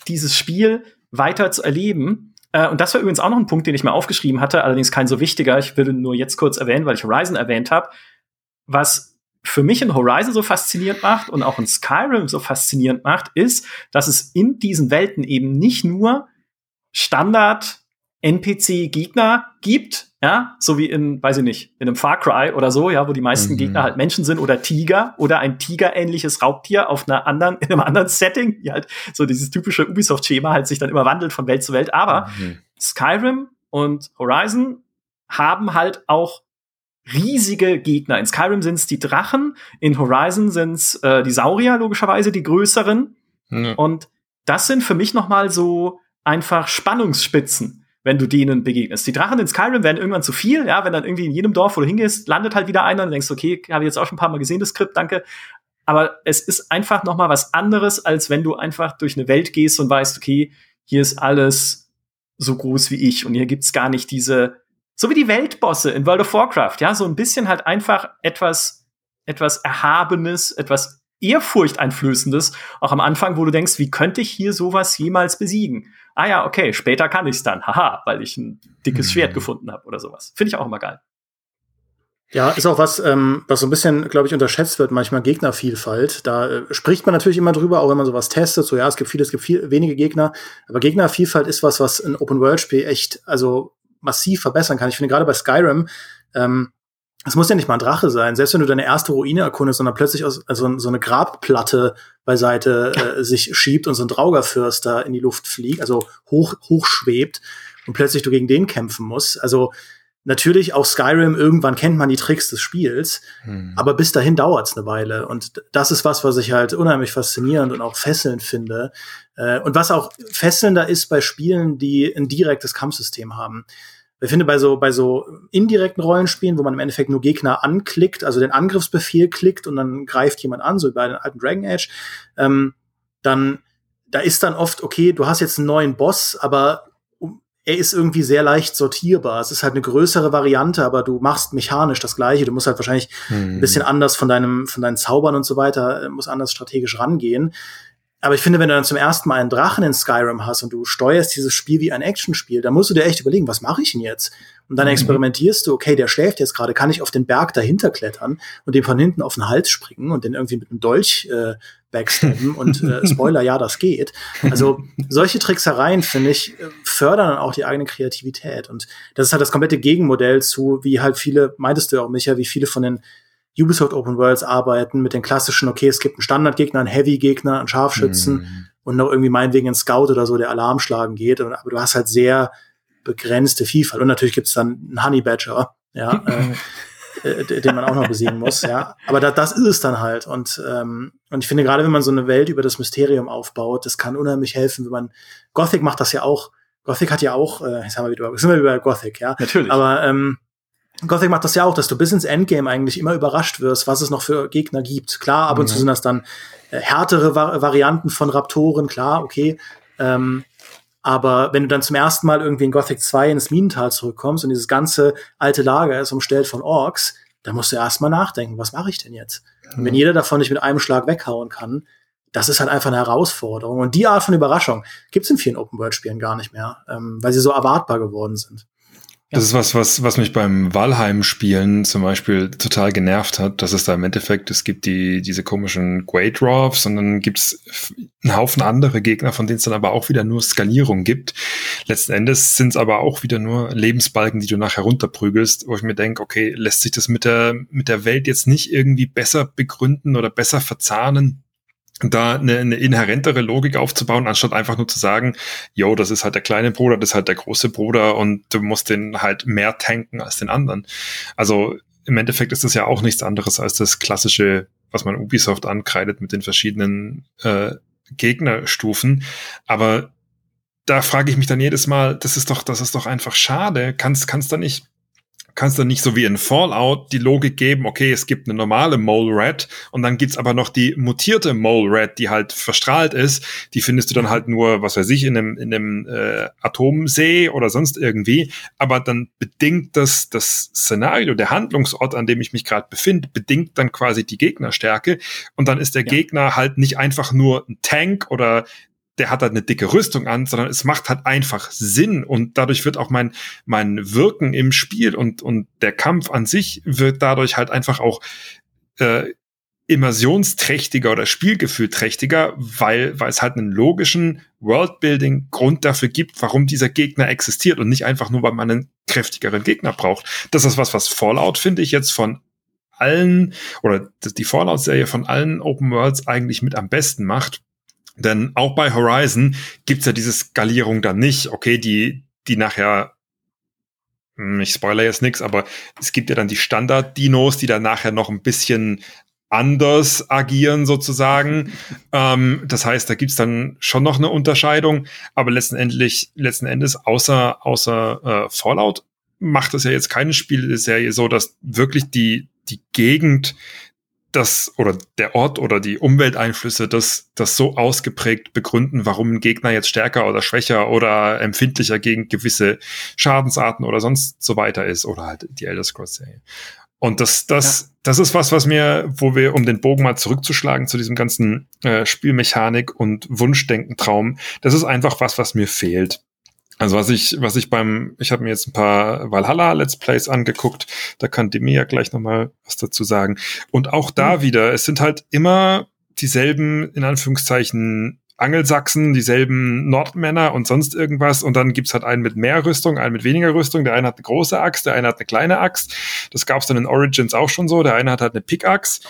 dieses Spiel weiter zu erleben. Äh, und das war übrigens auch noch ein Punkt, den ich mir aufgeschrieben hatte, allerdings kein so wichtiger. Ich will nur jetzt kurz erwähnen, weil ich Horizon erwähnt habe. Was für mich in Horizon so faszinierend macht und auch in Skyrim so faszinierend macht, ist, dass es in diesen Welten eben nicht nur Standard NPC-Gegner gibt, ja, so wie in, weiß ich nicht, in einem Far Cry oder so, ja, wo die meisten mhm. Gegner halt Menschen sind oder Tiger oder ein Tiger-ähnliches Raubtier auf einer anderen, in einem anderen Setting, die halt so dieses typische Ubisoft-Schema halt sich dann immer wandelt von Welt zu Welt. Aber mhm. Skyrim und Horizon haben halt auch riesige Gegner. In Skyrim sind es die Drachen, in Horizon sind es äh, die Saurier, logischerweise, die größeren. Mhm. Und das sind für mich noch mal so einfach Spannungsspitzen wenn du denen begegnest. Die Drachen in Skyrim werden irgendwann zu viel, ja, wenn dann irgendwie in jedem Dorf, wo du hingehst, landet halt wieder einer und denkst, okay, habe ich jetzt auch schon ein paar Mal gesehen, das Skript, danke. Aber es ist einfach noch mal was anderes, als wenn du einfach durch eine Welt gehst und weißt, okay, hier ist alles so groß wie ich und hier gibt's gar nicht diese, so wie die Weltbosse in World of Warcraft, ja, so ein bisschen halt einfach etwas, etwas Erhabenes, etwas Ehrfurchteinflößendes, auch am Anfang, wo du denkst, wie könnte ich hier sowas jemals besiegen? Ah ja, okay, später kann ich's dann, haha, weil ich ein dickes Schwert mhm. gefunden habe oder sowas. Finde ich auch immer geil. Ja, ist auch was, ähm, was so ein bisschen, glaube ich, unterschätzt wird, manchmal Gegnervielfalt. Da äh, spricht man natürlich immer drüber, auch wenn man sowas testet. So, ja, es gibt viele, es gibt viel, wenige Gegner. Aber Gegnervielfalt ist was, was ein Open-World-Spiel echt, also massiv verbessern kann. Ich finde gerade bei Skyrim, ähm, es muss ja nicht mal ein Drache sein. Selbst wenn du deine erste Ruine erkundest und dann plötzlich aus, also so eine Grabplatte beiseite äh, sich schiebt und so ein Draugerfürst da in die Luft fliegt, also hoch, hoch schwebt und plötzlich du gegen den kämpfen musst. Also natürlich auch Skyrim, irgendwann kennt man die Tricks des Spiels, hm. aber bis dahin dauert's eine Weile. Und das ist was, was ich halt unheimlich faszinierend und auch fesselnd finde. Äh, und was auch fesselnder ist bei Spielen, die ein direktes Kampfsystem haben. Ich finde, bei so, bei so indirekten Rollenspielen, wo man im Endeffekt nur Gegner anklickt, also den Angriffsbefehl klickt und dann greift jemand an, so wie bei den alten Dragon Age, ähm, dann, da ist dann oft, okay, du hast jetzt einen neuen Boss, aber er ist irgendwie sehr leicht sortierbar. Es ist halt eine größere Variante, aber du machst mechanisch das Gleiche. Du musst halt wahrscheinlich hm. ein bisschen anders von deinem, von deinen Zaubern und so weiter, äh, muss anders strategisch rangehen. Aber ich finde, wenn du dann zum ersten Mal einen Drachen in Skyrim hast und du steuerst dieses Spiel wie ein Actionspiel, dann musst du dir echt überlegen, was mache ich denn jetzt? Und dann mhm. experimentierst du, okay, der schläft jetzt gerade, kann ich auf den Berg dahinter klettern und dem von hinten auf den Hals springen und den irgendwie mit einem Dolch äh, backstabben und äh, Spoiler, ja, das geht. Also solche Tricksereien, finde ich, fördern dann auch die eigene Kreativität. Und das ist halt das komplette Gegenmodell zu, wie halt viele, meintest du ja auch, Micha, wie viele von den Ubisoft Open Worlds arbeiten mit den klassischen, okay, es gibt einen Standardgegner, einen Heavy-Gegner, einen Scharfschützen mhm. und noch irgendwie meinetwegen einen Scout oder so, der Alarm schlagen geht. Aber du hast halt sehr begrenzte Vielfalt. Und natürlich gibt's dann einen Honey Badger, ja, äh, äh, den man auch noch besiegen muss, ja. Aber da, das ist es dann halt. Und, ähm, und ich finde, gerade wenn man so eine Welt über das Mysterium aufbaut, das kann unheimlich helfen, wenn man, Gothic macht das ja auch, Gothic hat ja auch, äh, jetzt haben wir wieder, sind wir über Gothic, ja. Natürlich. Aber ähm, Gothic macht das ja auch, dass du bis ins Endgame eigentlich immer überrascht wirst, was es noch für Gegner gibt. Klar, ab und mhm. zu sind das dann äh, härtere Vari Varianten von Raptoren, klar, okay. Ähm, aber wenn du dann zum ersten Mal irgendwie in Gothic 2 ins Minental zurückkommst und dieses ganze alte Lager ist umstellt von Orks, dann musst du erstmal nachdenken, was mache ich denn jetzt? Mhm. Und wenn jeder davon nicht mit einem Schlag weghauen kann, das ist halt einfach eine Herausforderung. Und die Art von Überraschung gibt's in vielen Open-World-Spielen gar nicht mehr, ähm, weil sie so erwartbar geworden sind. Das ist was, was, was mich beim Valheim-Spielen zum Beispiel total genervt hat, dass es da im Endeffekt, es gibt die, diese komischen Great Dwarfs und dann gibt es einen Haufen andere Gegner, von denen es dann aber auch wieder nur Skalierung gibt. Letzten Endes sind es aber auch wieder nur Lebensbalken, die du nachher runterprügelst, wo ich mir denke, okay, lässt sich das mit der, mit der Welt jetzt nicht irgendwie besser begründen oder besser verzahnen? Da eine, eine inhärentere Logik aufzubauen, anstatt einfach nur zu sagen, yo, das ist halt der kleine Bruder, das ist halt der große Bruder und du musst den halt mehr tanken als den anderen. Also im Endeffekt ist das ja auch nichts anderes als das klassische, was man Ubisoft ankreidet mit den verschiedenen äh, Gegnerstufen. Aber da frage ich mich dann jedes Mal, das ist doch, das ist doch einfach schade. Kannst, kannst da nicht kannst du nicht so wie in Fallout die Logik geben, okay, es gibt eine normale Mole Rat und dann gibt's aber noch die mutierte Mole Rat, die halt verstrahlt ist. Die findest du dann halt nur, was weiß ich, in einem, in einem äh, Atomsee oder sonst irgendwie. Aber dann bedingt das, das Szenario, der Handlungsort, an dem ich mich gerade befinde, bedingt dann quasi die Gegnerstärke. Und dann ist der ja. Gegner halt nicht einfach nur ein Tank oder der hat halt eine dicke Rüstung an, sondern es macht halt einfach Sinn und dadurch wird auch mein, mein Wirken im Spiel und, und der Kampf an sich wird dadurch halt einfach auch äh, immersionsträchtiger oder spielgefühlträchtiger, weil, weil es halt einen logischen Worldbuilding-Grund dafür gibt, warum dieser Gegner existiert und nicht einfach nur, weil man einen kräftigeren Gegner braucht. Das ist was, was Fallout, finde ich, jetzt von allen oder die Fallout-Serie von allen Open Worlds eigentlich mit am besten macht denn auch bei Horizon gibt's ja diese Skalierung dann nicht. Okay, die, die nachher, hm, ich spoiler jetzt nichts, aber es gibt ja dann die Standard-Dinos, die dann nachher noch ein bisschen anders agieren sozusagen. ähm, das heißt, da gibt's dann schon noch eine Unterscheidung, aber letztendlich, letzten Endes, außer, außer äh, Fallout macht es ja jetzt keine Spielserie so, dass wirklich die, die Gegend das oder der Ort oder die Umwelteinflüsse das, das so ausgeprägt begründen, warum ein Gegner jetzt stärker oder schwächer oder empfindlicher gegen gewisse Schadensarten oder sonst so weiter ist oder halt die Elder Scrolls Serie. Und das, das, ja. das ist was, was mir, wo wir, um den Bogen mal zurückzuschlagen zu diesem ganzen äh, Spielmechanik und Wunschdenken-Traum, das ist einfach was, was mir fehlt. Also was ich, was ich beim, ich habe mir jetzt ein paar Valhalla Let's Plays angeguckt, da kann Demi ja gleich nochmal was dazu sagen. Und auch da mhm. wieder, es sind halt immer dieselben, in Anführungszeichen, Angelsachsen, dieselben Nordmänner und sonst irgendwas. Und dann gibt's halt einen mit mehr Rüstung, einen mit weniger Rüstung. Der eine hat eine große Axt, der eine hat eine kleine Axt. Das gab's dann in Origins auch schon so. Der eine hat halt eine Pickaxe.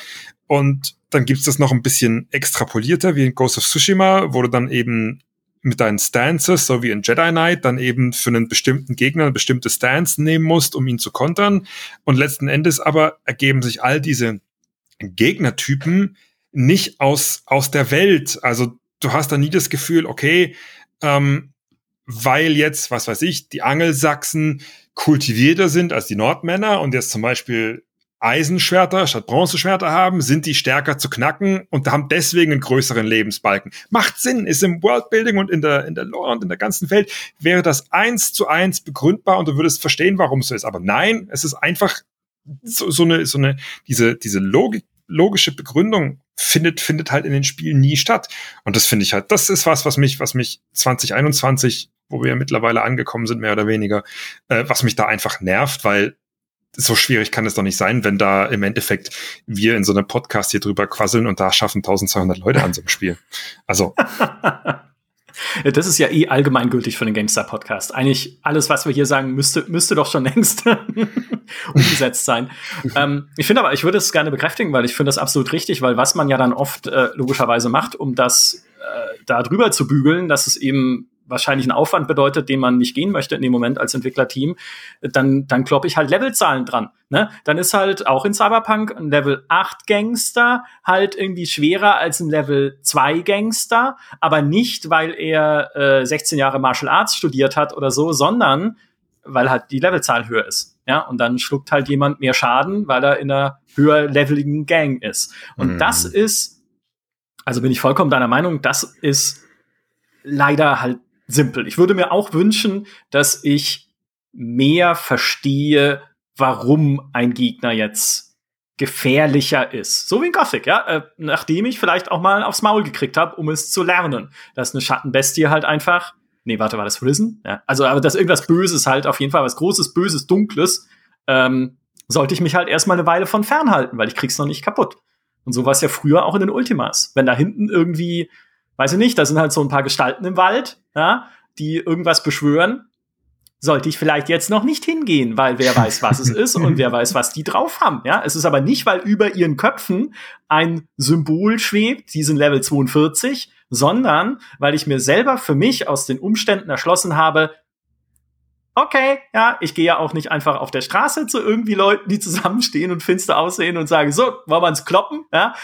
Und dann gibt's das noch ein bisschen extrapolierter, wie in Ghost of Tsushima, wo du dann eben mit deinen Stances, so wie in Jedi Knight, dann eben für einen bestimmten Gegner eine bestimmte Stance nehmen musst, um ihn zu kontern. Und letzten Endes aber ergeben sich all diese Gegnertypen nicht aus, aus der Welt. Also du hast da nie das Gefühl, okay, ähm, weil jetzt, was weiß ich, die Angelsachsen kultivierter sind als die Nordmänner und jetzt zum Beispiel Eisenschwerter statt Bronzeschwerter haben, sind die stärker zu knacken und haben deswegen einen größeren Lebensbalken. Macht Sinn, ist im Worldbuilding und in der, in der Lore und in der ganzen Welt wäre das eins zu eins begründbar und du würdest verstehen, warum es so ist. Aber nein, es ist einfach so, so eine, so eine, diese, diese Logik, logische Begründung findet, findet halt in den Spielen nie statt. Und das finde ich halt, das ist was, was mich, was mich 2021 wo wir mittlerweile angekommen sind, mehr oder weniger, äh, was mich da einfach nervt, weil so schwierig kann es doch nicht sein, wenn da im Endeffekt wir in so einem Podcast hier drüber quasseln und da schaffen 1200 Leute an so einem Spiel. Also. Das ist ja eh allgemeingültig für den GameStar Podcast. Eigentlich alles, was wir hier sagen, müsste, müsste doch schon längst umgesetzt sein. ähm, ich finde aber, ich würde es gerne bekräftigen, weil ich finde das absolut richtig, weil was man ja dann oft äh, logischerweise macht, um das äh, da drüber zu bügeln, dass es eben wahrscheinlich einen Aufwand bedeutet, den man nicht gehen möchte in dem Moment als Entwicklerteam, dann, dann kloppe ich halt Levelzahlen dran. Ne? Dann ist halt auch in Cyberpunk ein Level 8 Gangster halt irgendwie schwerer als ein Level 2 Gangster, aber nicht, weil er äh, 16 Jahre Martial Arts studiert hat oder so, sondern weil halt die Levelzahl höher ist. Ja, und dann schluckt halt jemand mehr Schaden, weil er in einer höher leveligen Gang ist. Und mhm. das ist, also bin ich vollkommen deiner Meinung, das ist leider halt simpel. Ich würde mir auch wünschen, dass ich mehr verstehe, warum ein Gegner jetzt gefährlicher ist. So wie in Gothic, ja. Äh, nachdem ich vielleicht auch mal aufs Maul gekriegt habe, um es zu lernen. Dass eine Schattenbestie halt einfach. Nee, warte, war das Risen? Ja. Also, aber dass irgendwas Böses halt, auf jeden Fall was Großes, Böses, Dunkles, ähm, sollte ich mich halt erstmal eine Weile von fernhalten, weil ich krieg's noch nicht kaputt. Und so war es ja früher auch in den Ultimas. Wenn da hinten irgendwie weiß ich nicht, da sind halt so ein paar Gestalten im Wald, ja, die irgendwas beschwören. Sollte ich vielleicht jetzt noch nicht hingehen, weil wer weiß, was es ist und wer weiß, was die drauf haben. Ja, es ist aber nicht, weil über ihren Köpfen ein Symbol schwebt, diesen Level 42, sondern weil ich mir selber für mich aus den Umständen erschlossen habe, okay, ja, ich gehe ja auch nicht einfach auf der Straße zu irgendwie Leuten, die zusammenstehen und finster aussehen und sagen, so, wollen wir uns kloppen, ja,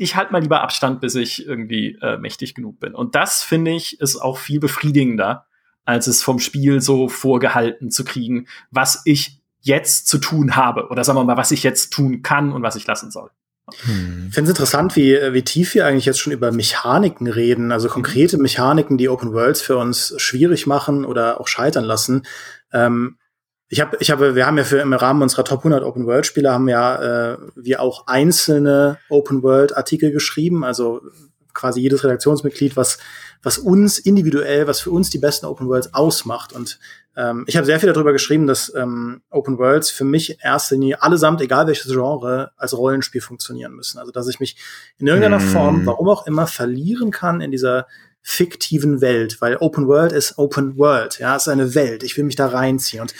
ich halte mal lieber Abstand, bis ich irgendwie äh, mächtig genug bin. Und das finde ich ist auch viel befriedigender, als es vom Spiel so vorgehalten zu kriegen, was ich jetzt zu tun habe oder sagen wir mal, was ich jetzt tun kann und was ich lassen soll. Hm. Ich finde es interessant, wie, wie tief wir eigentlich jetzt schon über Mechaniken reden, also konkrete Mechaniken, die Open Worlds für uns schwierig machen oder auch scheitern lassen. Ähm, ich habe, ich habe, wir haben ja für im Rahmen unserer Top 100 Open World Spiele haben ja äh, wir auch einzelne Open World Artikel geschrieben, also quasi jedes Redaktionsmitglied, was was uns individuell, was für uns die besten Open Worlds ausmacht. Und ähm, ich habe sehr viel darüber geschrieben, dass ähm, Open Worlds für mich in erster Linie allesamt, egal welches Genre, als Rollenspiel funktionieren müssen. Also dass ich mich in irgendeiner mm. Form, warum auch immer, verlieren kann in dieser fiktiven Welt, weil Open World ist Open World, ja, ist eine Welt. Ich will mich da reinziehen und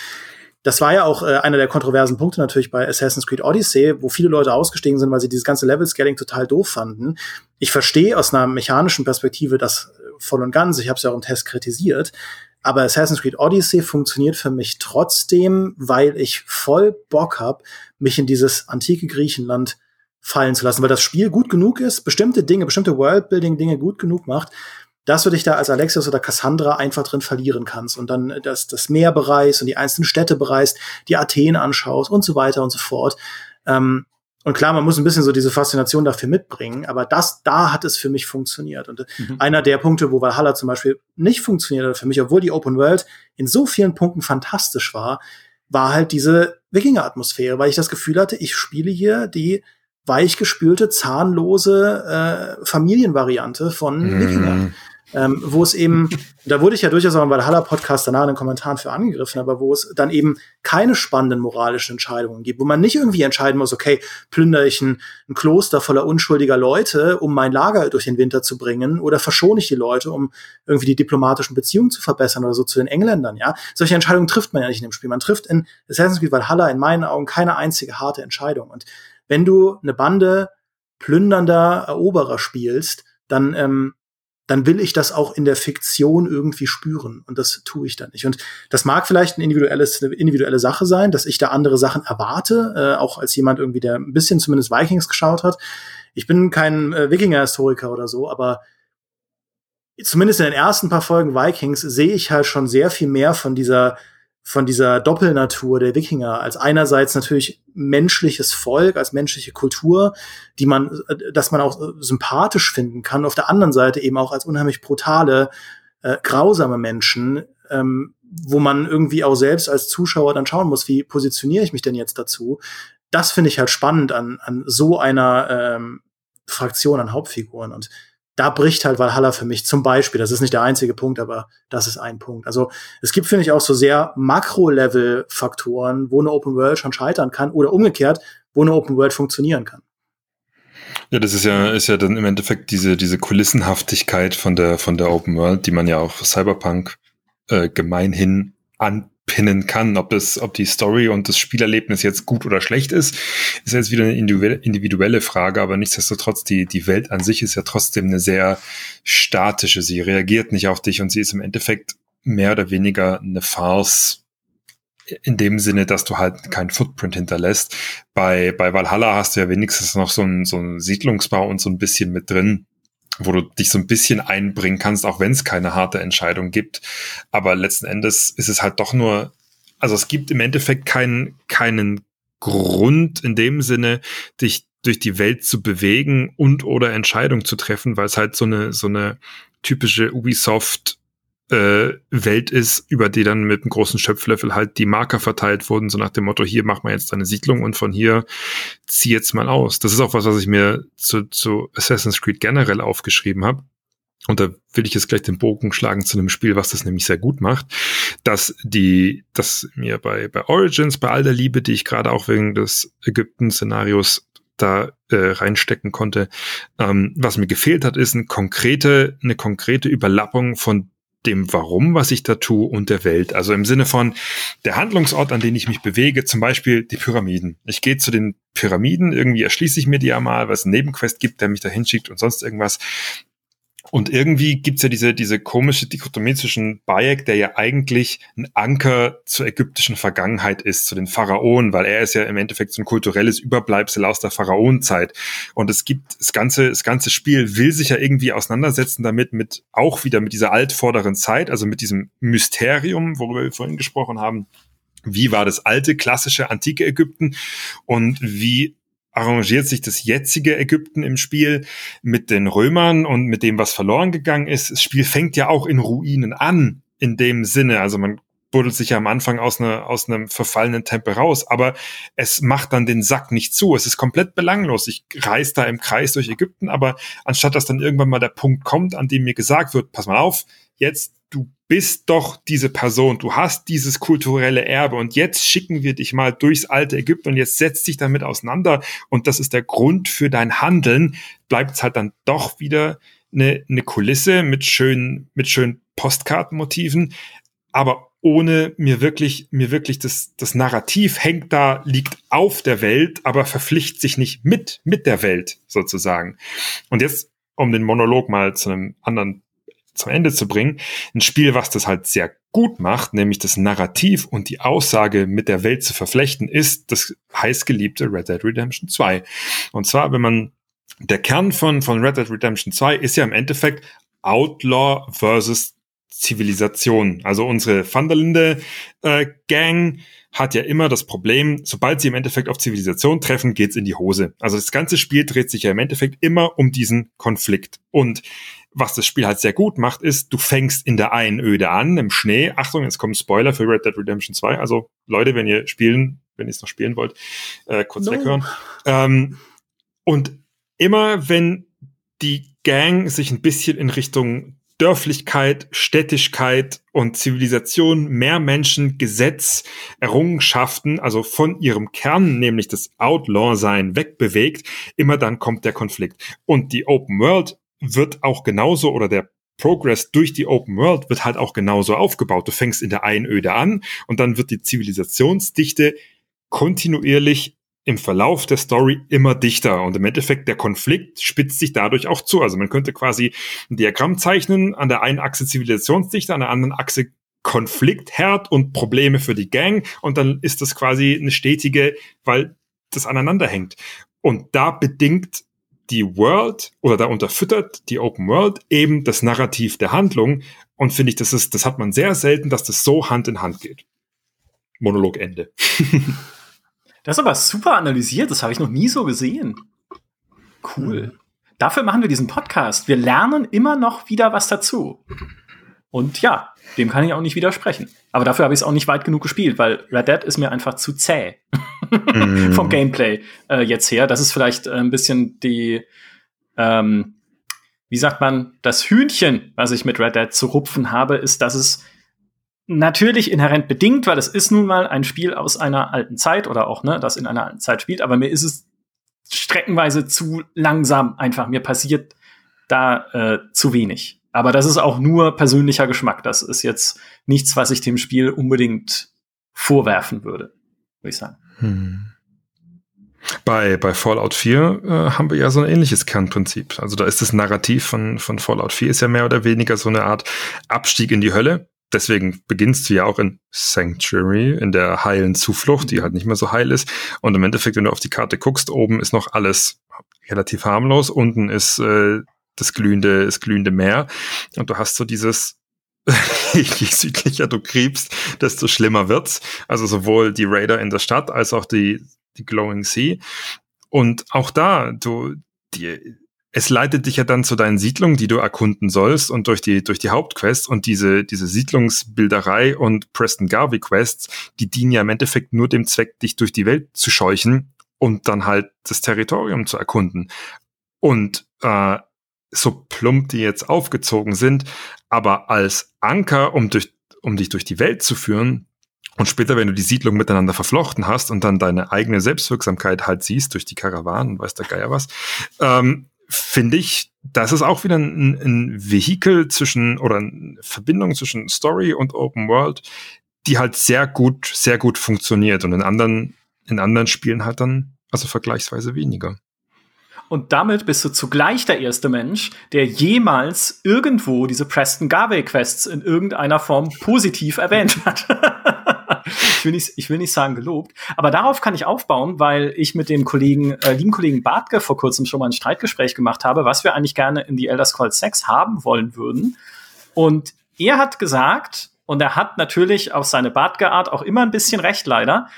das war ja auch äh, einer der kontroversen Punkte natürlich bei Assassin's Creed Odyssey, wo viele Leute ausgestiegen sind, weil sie dieses ganze Level-Scaling total doof fanden. Ich verstehe aus einer mechanischen Perspektive das äh, voll und ganz. Ich habe es ja auch im Test kritisiert. Aber Assassin's Creed Odyssey funktioniert für mich trotzdem, weil ich voll Bock habe, mich in dieses antike Griechenland fallen zu lassen, weil das Spiel gut genug ist, bestimmte Dinge, bestimmte Worldbuilding-Dinge gut genug macht, dass du dich da als Alexios oder Cassandra einfach drin verlieren kannst und dann das, das Meer bereist und die einzelnen Städte bereist, die Athen anschaust und so weiter und so fort. Ähm, und klar, man muss ein bisschen so diese Faszination dafür mitbringen, aber das, da hat es für mich funktioniert. Und mhm. einer der Punkte, wo Valhalla zum Beispiel nicht funktioniert hat für mich, obwohl die Open World in so vielen Punkten fantastisch war, war halt diese Wikinger-Atmosphäre, weil ich das Gefühl hatte, ich spiele hier die weichgespülte, zahnlose äh, Familienvariante von mm. Wikinger ähm, wo es eben, da wurde ich ja durchaus auch im Valhalla-Podcast danach in den Kommentaren für angegriffen, aber wo es dann eben keine spannenden moralischen Entscheidungen gibt, wo man nicht irgendwie entscheiden muss, okay, plündere ich ein, ein Kloster voller unschuldiger Leute, um mein Lager durch den Winter zu bringen, oder verschone ich die Leute, um irgendwie die diplomatischen Beziehungen zu verbessern oder so zu den Engländern, ja. Solche Entscheidungen trifft man ja nicht in dem Spiel. Man trifft in Assassin's Creed Valhalla in meinen Augen keine einzige harte Entscheidung. Und wenn du eine Bande plündernder Eroberer spielst, dann ähm, dann will ich das auch in der Fiktion irgendwie spüren. Und das tue ich dann nicht. Und das mag vielleicht ein individuelles, eine individuelle Sache sein, dass ich da andere Sachen erwarte, äh, auch als jemand irgendwie, der ein bisschen zumindest Vikings geschaut hat. Ich bin kein äh, Wikinger-Historiker oder so, aber zumindest in den ersten paar Folgen Vikings sehe ich halt schon sehr viel mehr von dieser von dieser Doppelnatur der Wikinger als einerseits natürlich menschliches Volk, als menschliche Kultur, die man, äh, dass man auch äh, sympathisch finden kann, auf der anderen Seite eben auch als unheimlich brutale, äh, grausame Menschen, ähm, wo man irgendwie auch selbst als Zuschauer dann schauen muss, wie positioniere ich mich denn jetzt dazu? Das finde ich halt spannend an, an so einer ähm, Fraktion an Hauptfiguren und da bricht halt Valhalla für mich zum Beispiel. Das ist nicht der einzige Punkt, aber das ist ein Punkt. Also es gibt, finde ich, auch so sehr Makro-Level-Faktoren, wo eine Open World schon scheitern kann oder umgekehrt, wo eine Open World funktionieren kann. Ja, das ist ja, ist ja dann im Endeffekt diese, diese Kulissenhaftigkeit von der, von der Open World, die man ja auch Cyberpunk äh, gemeinhin an pinnen kann. Ob das, ob die Story und das Spielerlebnis jetzt gut oder schlecht ist, ist jetzt wieder eine individuelle Frage, aber nichtsdestotrotz, die, die Welt an sich ist ja trotzdem eine sehr statische. Sie reagiert nicht auf dich und sie ist im Endeffekt mehr oder weniger eine Farce in dem Sinne, dass du halt keinen Footprint hinterlässt. Bei, bei Valhalla hast du ja wenigstens noch so ein, so ein Siedlungsbau und so ein bisschen mit drin wo du dich so ein bisschen einbringen kannst, auch wenn es keine harte Entscheidung gibt. Aber letzten Endes ist es halt doch nur, also es gibt im Endeffekt keinen, keinen Grund in dem Sinne, dich durch die Welt zu bewegen und oder Entscheidungen zu treffen, weil es halt so eine, so eine typische Ubisoft äh, Welt ist, über die dann mit einem großen Schöpflöffel halt die Marker verteilt wurden, so nach dem Motto, hier mach mal jetzt deine Siedlung und von hier zieh jetzt mal aus. Das ist auch was, was ich mir zu, zu Assassin's Creed generell aufgeschrieben habe. Und da will ich jetzt gleich den Bogen schlagen zu einem Spiel, was das nämlich sehr gut macht, dass die, dass mir bei, bei Origins, bei all der Liebe, die ich gerade auch wegen des Ägypten-Szenarios da äh, reinstecken konnte. Ähm, was mir gefehlt hat, ist eine konkrete, eine konkrete Überlappung von dem Warum, was ich da tue und der Welt. Also im Sinne von der Handlungsort, an den ich mich bewege, zum Beispiel die Pyramiden. Ich gehe zu den Pyramiden, irgendwie erschließe ich mir die ja mal, weil es einen Nebenquest gibt, der mich da hinschickt und sonst irgendwas. Und irgendwie gibt's ja diese, diese komische Dichotomie zwischen Bayek, der ja eigentlich ein Anker zur ägyptischen Vergangenheit ist, zu den Pharaonen, weil er ist ja im Endeffekt so ein kulturelles Überbleibsel aus der Pharaonenzeit. Und es gibt, das ganze, das ganze Spiel will sich ja irgendwie auseinandersetzen damit, mit, auch wieder mit dieser altvorderen Zeit, also mit diesem Mysterium, worüber wir vorhin gesprochen haben. Wie war das alte, klassische, antike Ägypten und wie arrangiert sich das jetzige Ägypten im Spiel mit den Römern und mit dem, was verloren gegangen ist. Das Spiel fängt ja auch in Ruinen an, in dem Sinne. Also man buddelt sich ja am Anfang aus, einer, aus einem verfallenen Tempel raus, aber es macht dann den Sack nicht zu. Es ist komplett belanglos. Ich reise da im Kreis durch Ägypten, aber anstatt dass dann irgendwann mal der Punkt kommt, an dem mir gesagt wird, pass mal auf, jetzt du bist doch diese Person, du hast dieses kulturelle Erbe. Und jetzt schicken wir dich mal durchs alte Ägypten und jetzt setzt dich damit auseinander. Und das ist der Grund für dein Handeln, bleibt es halt dann doch wieder eine, eine Kulisse mit schönen, mit schönen Postkartenmotiven, aber ohne mir wirklich, mir wirklich das, das Narrativ hängt da, liegt auf der Welt, aber verpflichtet sich nicht mit, mit der Welt sozusagen. Und jetzt, um den Monolog mal zu einem anderen zum Ende zu bringen. Ein Spiel, was das halt sehr gut macht, nämlich das Narrativ und die Aussage mit der Welt zu verflechten, ist das heißgeliebte Red Dead Redemption 2. Und zwar, wenn man der Kern von, von Red Dead Redemption 2 ist ja im Endeffekt Outlaw versus Zivilisation. Also unsere Vanderlinde äh, Gang hat ja immer das Problem, sobald sie im Endeffekt auf Zivilisation treffen, geht's in die Hose. Also das ganze Spiel dreht sich ja im Endeffekt immer um diesen Konflikt. Und was das Spiel halt sehr gut macht, ist, du fängst in der Einöde an, im Schnee. Achtung, jetzt kommen Spoiler für Red Dead Redemption 2. Also Leute, wenn ihr spielen, wenn ihr es noch spielen wollt, äh, kurz no. weghören. Ähm, und immer wenn die Gang sich ein bisschen in Richtung Dörflichkeit, Städtischkeit und Zivilisation mehr Menschen, Gesetz, Errungenschaften, also von ihrem Kern, nämlich das Outlaw-Sein, wegbewegt, immer dann kommt der Konflikt. Und die Open World wird auch genauso oder der Progress durch die Open World wird halt auch genauso aufgebaut. Du fängst in der Einöde an und dann wird die Zivilisationsdichte kontinuierlich im Verlauf der Story immer dichter und im Endeffekt der Konflikt spitzt sich dadurch auch zu. Also man könnte quasi ein Diagramm zeichnen, an der einen Achse Zivilisationsdichte, an der anderen Achse Konfliktherd und Probleme für die Gang und dann ist das quasi eine stetige, weil das aneinander hängt. Und da bedingt die World oder da unterfüttert die Open World eben das Narrativ der Handlung und finde ich, das ist, das hat man sehr selten, dass das so Hand in Hand geht. Monolog Ende. Das ist aber super analysiert, das habe ich noch nie so gesehen. Cool. Dafür machen wir diesen Podcast. Wir lernen immer noch wieder was dazu. Und ja, dem kann ich auch nicht widersprechen. Aber dafür habe ich es auch nicht weit genug gespielt, weil Red Dead ist mir einfach zu zäh mm. vom Gameplay äh, jetzt her. Das ist vielleicht äh, ein bisschen die, ähm, wie sagt man, das Hühnchen, was ich mit Red Dead zu rupfen habe, ist, dass es natürlich inhärent bedingt, weil es ist nun mal ein Spiel aus einer alten Zeit oder auch, ne, das in einer alten Zeit spielt, aber mir ist es streckenweise zu langsam einfach. Mir passiert da äh, zu wenig. Aber das ist auch nur persönlicher Geschmack. Das ist jetzt nichts, was ich dem Spiel unbedingt vorwerfen würde, würde ich sagen. Hm. Bei, bei Fallout 4 äh, haben wir ja so ein ähnliches Kernprinzip. Also da ist das Narrativ von, von Fallout 4 ist ja mehr oder weniger so eine Art Abstieg in die Hölle deswegen beginnst du ja auch in Sanctuary, in der heilen Zuflucht, die halt nicht mehr so heil ist. Und im Endeffekt, wenn du auf die Karte guckst, oben ist noch alles relativ harmlos, unten ist äh, das glühende, das glühende Meer. Und du hast so dieses je südlicher du kriegst, desto schlimmer wird's. Also sowohl die Raider in der Stadt als auch die, die Glowing Sea. Und auch da, du, die, es leitet dich ja dann zu deinen Siedlungen, die du erkunden sollst und durch die, durch die Hauptquests und diese, diese Siedlungsbilderei und Preston Garvey Quests, die dienen ja im Endeffekt nur dem Zweck, dich durch die Welt zu scheuchen und dann halt das Territorium zu erkunden. Und äh, so plump die jetzt aufgezogen sind, aber als Anker, um, durch, um dich durch die Welt zu führen, und später, wenn du die Siedlung miteinander verflochten hast und dann deine eigene Selbstwirksamkeit halt siehst durch die Karawanen, weiß der Geier was, ähm, finde ich, das ist auch wieder ein, ein Vehikel zwischen oder eine Verbindung zwischen Story und Open World, die halt sehr gut, sehr gut funktioniert und in anderen, in anderen Spielen halt dann also vergleichsweise weniger. Und damit bist du zugleich der erste Mensch, der jemals irgendwo diese Preston Garvey Quests in irgendeiner Form positiv erwähnt hat. ich, will nicht, ich will nicht sagen gelobt, aber darauf kann ich aufbauen, weil ich mit dem Kollegen, äh, lieben Kollegen Bartke vor kurzem schon mal ein Streitgespräch gemacht habe, was wir eigentlich gerne in die Elder Scrolls 6 haben wollen würden. Und er hat gesagt, und er hat natürlich auf seine Bartke-Art auch immer ein bisschen recht leider,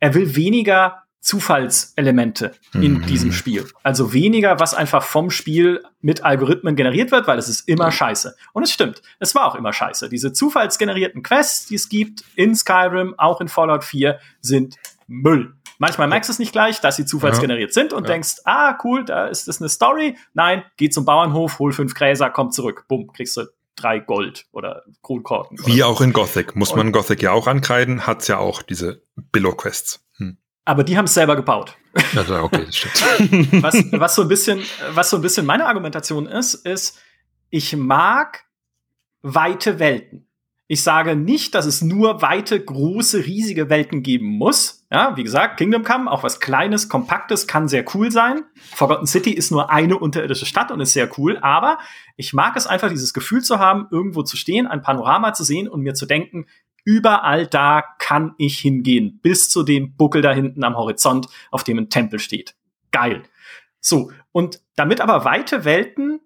er will weniger Zufallselemente in mhm. diesem Spiel. Also weniger, was einfach vom Spiel mit Algorithmen generiert wird, weil es ist immer scheiße. Und es stimmt, es war auch immer scheiße. Diese zufallsgenerierten Quests, die es gibt in Skyrim, auch in Fallout 4, sind Müll. Manchmal merkst du es nicht gleich, dass sie zufallsgeneriert sind und ja. denkst, ah, cool, da ist das eine Story. Nein, geh zum Bauernhof, hol fünf Gräser, komm zurück. Bumm, kriegst du drei Gold oder Kronkorken. Wie auch in Gothic. Muss man Gothic ja auch ankreiden, hat's ja auch diese Billow-Quests. Hm aber die haben es selber gebaut. Ja, okay, das stimmt. was, was, so ein bisschen, was so ein bisschen meine Argumentation ist, ist, ich mag weite Welten. Ich sage nicht, dass es nur weite, große, riesige Welten geben muss. Ja, wie gesagt, Kingdom Come, auch was Kleines, Kompaktes, kann sehr cool sein. Forgotten City ist nur eine unterirdische Stadt und ist sehr cool. Aber ich mag es einfach, dieses Gefühl zu haben, irgendwo zu stehen, ein Panorama zu sehen und mir zu denken, überall da kann ich hingehen. Bis zu dem Buckel da hinten am Horizont, auf dem ein Tempel steht. Geil. So. Und damit aber weite Welten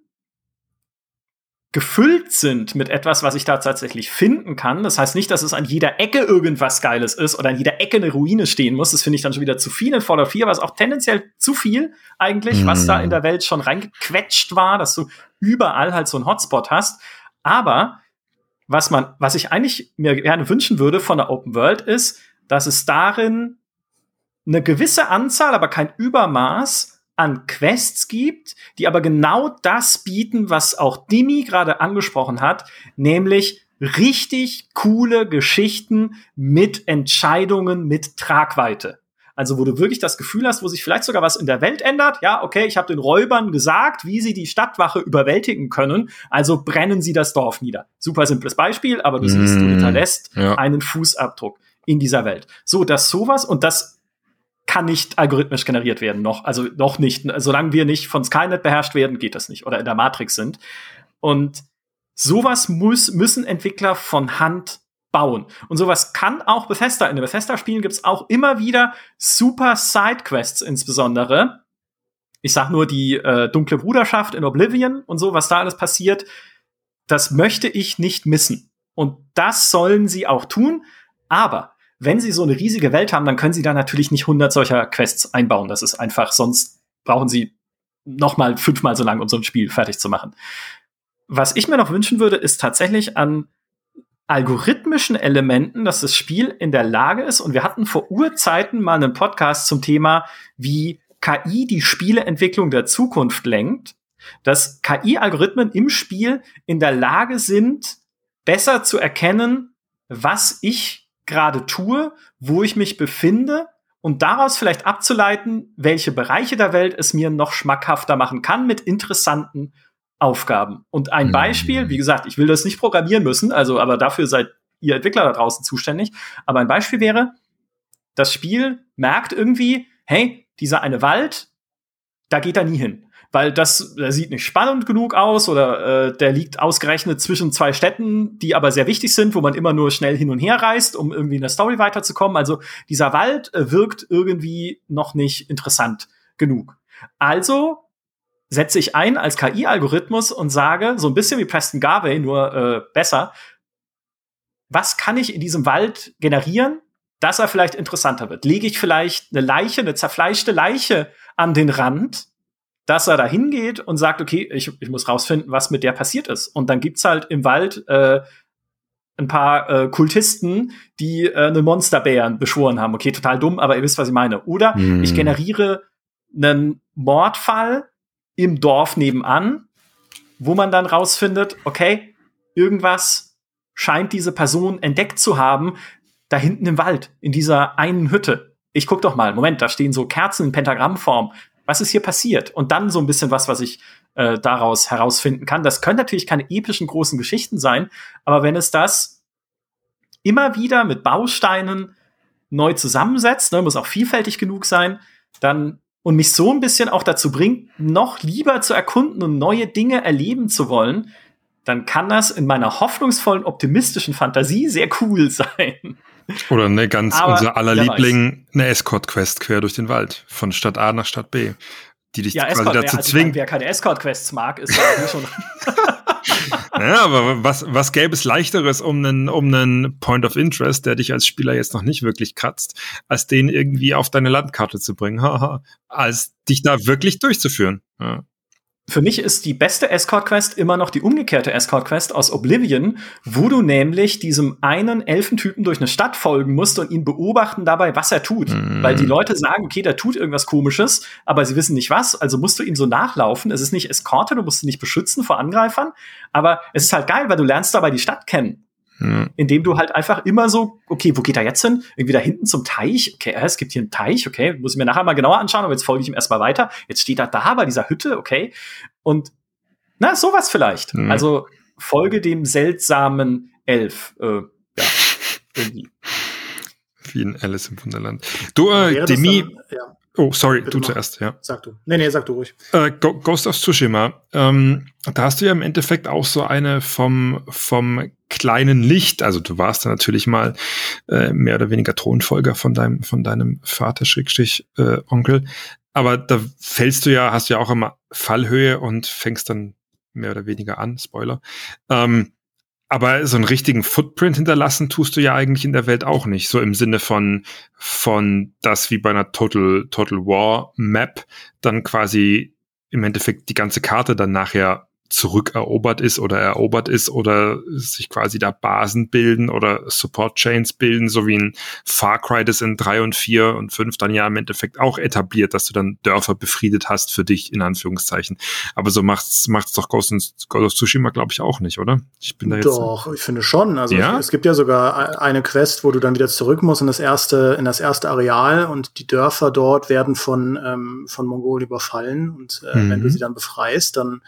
gefüllt sind mit etwas, was ich da tatsächlich finden kann. Das heißt nicht, dass es an jeder Ecke irgendwas Geiles ist oder an jeder Ecke eine Ruine stehen muss. Das finde ich dann schon wieder zu viel in Fallout 4, was auch tendenziell zu viel eigentlich, mm. was da in der Welt schon reingequetscht war, dass du überall halt so einen Hotspot hast. Aber was man, was ich eigentlich mir gerne wünschen würde von der Open World ist, dass es darin eine gewisse Anzahl, aber kein Übermaß an Quests gibt, die aber genau das bieten, was auch Dimi gerade angesprochen hat, nämlich richtig coole Geschichten mit Entscheidungen mit Tragweite. Also wo du wirklich das Gefühl hast, wo sich vielleicht sogar was in der Welt ändert. Ja, okay, ich habe den Räubern gesagt, wie sie die Stadtwache überwältigen können. Also brennen sie das Dorf nieder. Super simples Beispiel, aber du mm, siehst, du hinterlässt ja. einen Fußabdruck in dieser Welt. So, dass sowas und das kann nicht algorithmisch generiert werden, noch, also noch nicht. Solange wir nicht von Skynet beherrscht werden, geht das nicht oder in der Matrix sind. Und sowas muss, müssen Entwickler von Hand bauen. Und sowas kann auch Bethesda. In den Bethesda-Spielen gibt's auch immer wieder super Sidequests insbesondere. Ich sag nur die äh, dunkle Bruderschaft in Oblivion und so, was da alles passiert. Das möchte ich nicht missen. Und das sollen sie auch tun. Aber wenn sie so eine riesige Welt haben, dann können sie da natürlich nicht 100 solcher Quests einbauen. Das ist einfach, sonst brauchen sie noch mal fünfmal so lang, um so ein Spiel fertig zu machen. Was ich mir noch wünschen würde, ist tatsächlich an algorithmischen Elementen, dass das Spiel in der Lage ist, und wir hatten vor Urzeiten mal einen Podcast zum Thema, wie KI die Spieleentwicklung der Zukunft lenkt, dass KI-Algorithmen im Spiel in der Lage sind, besser zu erkennen, was ich gerade tue, wo ich mich befinde und daraus vielleicht abzuleiten, welche Bereiche der Welt es mir noch schmackhafter machen kann mit interessanten Aufgaben. Und ein mhm. Beispiel, wie gesagt, ich will das nicht programmieren müssen, also aber dafür seid ihr Entwickler da draußen zuständig. Aber ein Beispiel wäre, das Spiel merkt irgendwie, hey, dieser eine Wald, da geht er nie hin weil das der sieht nicht spannend genug aus oder äh, der liegt ausgerechnet zwischen zwei Städten, die aber sehr wichtig sind, wo man immer nur schnell hin und her reist, um irgendwie in der Story weiterzukommen. Also dieser Wald äh, wirkt irgendwie noch nicht interessant genug. Also setze ich ein als KI-Algorithmus und sage, so ein bisschen wie Preston Garvey, nur äh, besser, was kann ich in diesem Wald generieren, dass er vielleicht interessanter wird? Lege ich vielleicht eine Leiche, eine zerfleischte Leiche an den Rand, dass er da hingeht und sagt, okay, ich, ich muss rausfinden, was mit der passiert ist. Und dann gibt's halt im Wald äh, ein paar äh, Kultisten, die äh, eine Monsterbären beschworen haben. Okay, total dumm, aber ihr wisst, was ich meine. Oder hm. ich generiere einen Mordfall im Dorf nebenan, wo man dann rausfindet, okay, irgendwas scheint diese Person entdeckt zu haben, da hinten im Wald, in dieser einen Hütte. Ich guck doch mal, Moment, da stehen so Kerzen in Pentagrammform was ist hier passiert? Und dann so ein bisschen was, was ich äh, daraus herausfinden kann. Das können natürlich keine epischen großen Geschichten sein, aber wenn es das immer wieder mit Bausteinen neu zusammensetzt, ne, muss auch vielfältig genug sein, dann und mich so ein bisschen auch dazu bringt, noch lieber zu erkunden und neue Dinge erleben zu wollen, dann kann das in meiner hoffnungsvollen, optimistischen Fantasie sehr cool sein. Oder eine ganz Aber, unser aller Liebling, eine Escort-Quest quer durch den Wald, von Stadt A nach Stadt B, die dich ja, quasi Escort, dazu wer, also zwingt. Wer keine Escort-Quests mag, ist ja schon. ja, aber was, was gäbe es leichteres, um einen, um einen Point of Interest, der dich als Spieler jetzt noch nicht wirklich kratzt, als den irgendwie auf deine Landkarte zu bringen, haha, als dich da wirklich durchzuführen. Ja für mich ist die beste Escort-Quest immer noch die umgekehrte Escort-Quest aus Oblivion, wo du nämlich diesem einen Elfentypen durch eine Stadt folgen musst und ihn beobachten dabei, was er tut. Mhm. Weil die Leute sagen, okay, der tut irgendwas komisches, aber sie wissen nicht was, also musst du ihm so nachlaufen. Es ist nicht Eskorte, du musst ihn nicht beschützen vor Angreifern, aber es ist halt geil, weil du lernst dabei die Stadt kennen. Ja. Indem du halt einfach immer so, okay, wo geht er jetzt hin? Irgendwie da hinten zum Teich. Okay, es gibt hier einen Teich, okay, muss ich mir nachher mal genauer anschauen, aber jetzt folge ich ihm erstmal weiter. Jetzt steht er da bei dieser Hütte, okay. Und na, sowas vielleicht. Ja. Also folge dem seltsamen elf. Äh, ja, irgendwie. Wie in Alice im Wunderland. Du, äh, Demi. Ja. Oh, sorry, Bitte du mal. zuerst, ja. Sag du. Nee, nee, sag du ruhig. Äh, Ghost of Tsushima. Ähm, da hast du ja im Endeffekt auch so eine vom, vom kleinen Licht. Also du warst da natürlich mal äh, mehr oder weniger Thronfolger von deinem, von deinem Vater, Schrägstrich, äh, Onkel. Aber da fällst du ja, hast du ja auch immer Fallhöhe und fängst dann mehr oder weniger an, Spoiler. Ähm, aber so einen richtigen Footprint hinterlassen tust du ja eigentlich in der Welt auch nicht. So im Sinne von, von das wie bei einer Total, Total War Map dann quasi im Endeffekt die ganze Karte dann nachher zurückerobert ist oder erobert ist oder sich quasi da Basen bilden oder Support Chains bilden, so wie ein Far Cry das in drei und vier und fünf dann ja im Endeffekt auch etabliert, dass du dann Dörfer befriedet hast für dich, in Anführungszeichen. Aber so macht's, macht's doch Ghost, Ghost of Tsushima, glaube ich, auch nicht, oder? Ich bin da jetzt. Doch, ich finde schon. Also ja? es gibt ja sogar eine Quest, wo du dann wieder zurück musst in das erste, in das erste Areal und die Dörfer dort werden von, ähm, von Mongolen überfallen und äh, mhm. wenn du sie dann befreist, dann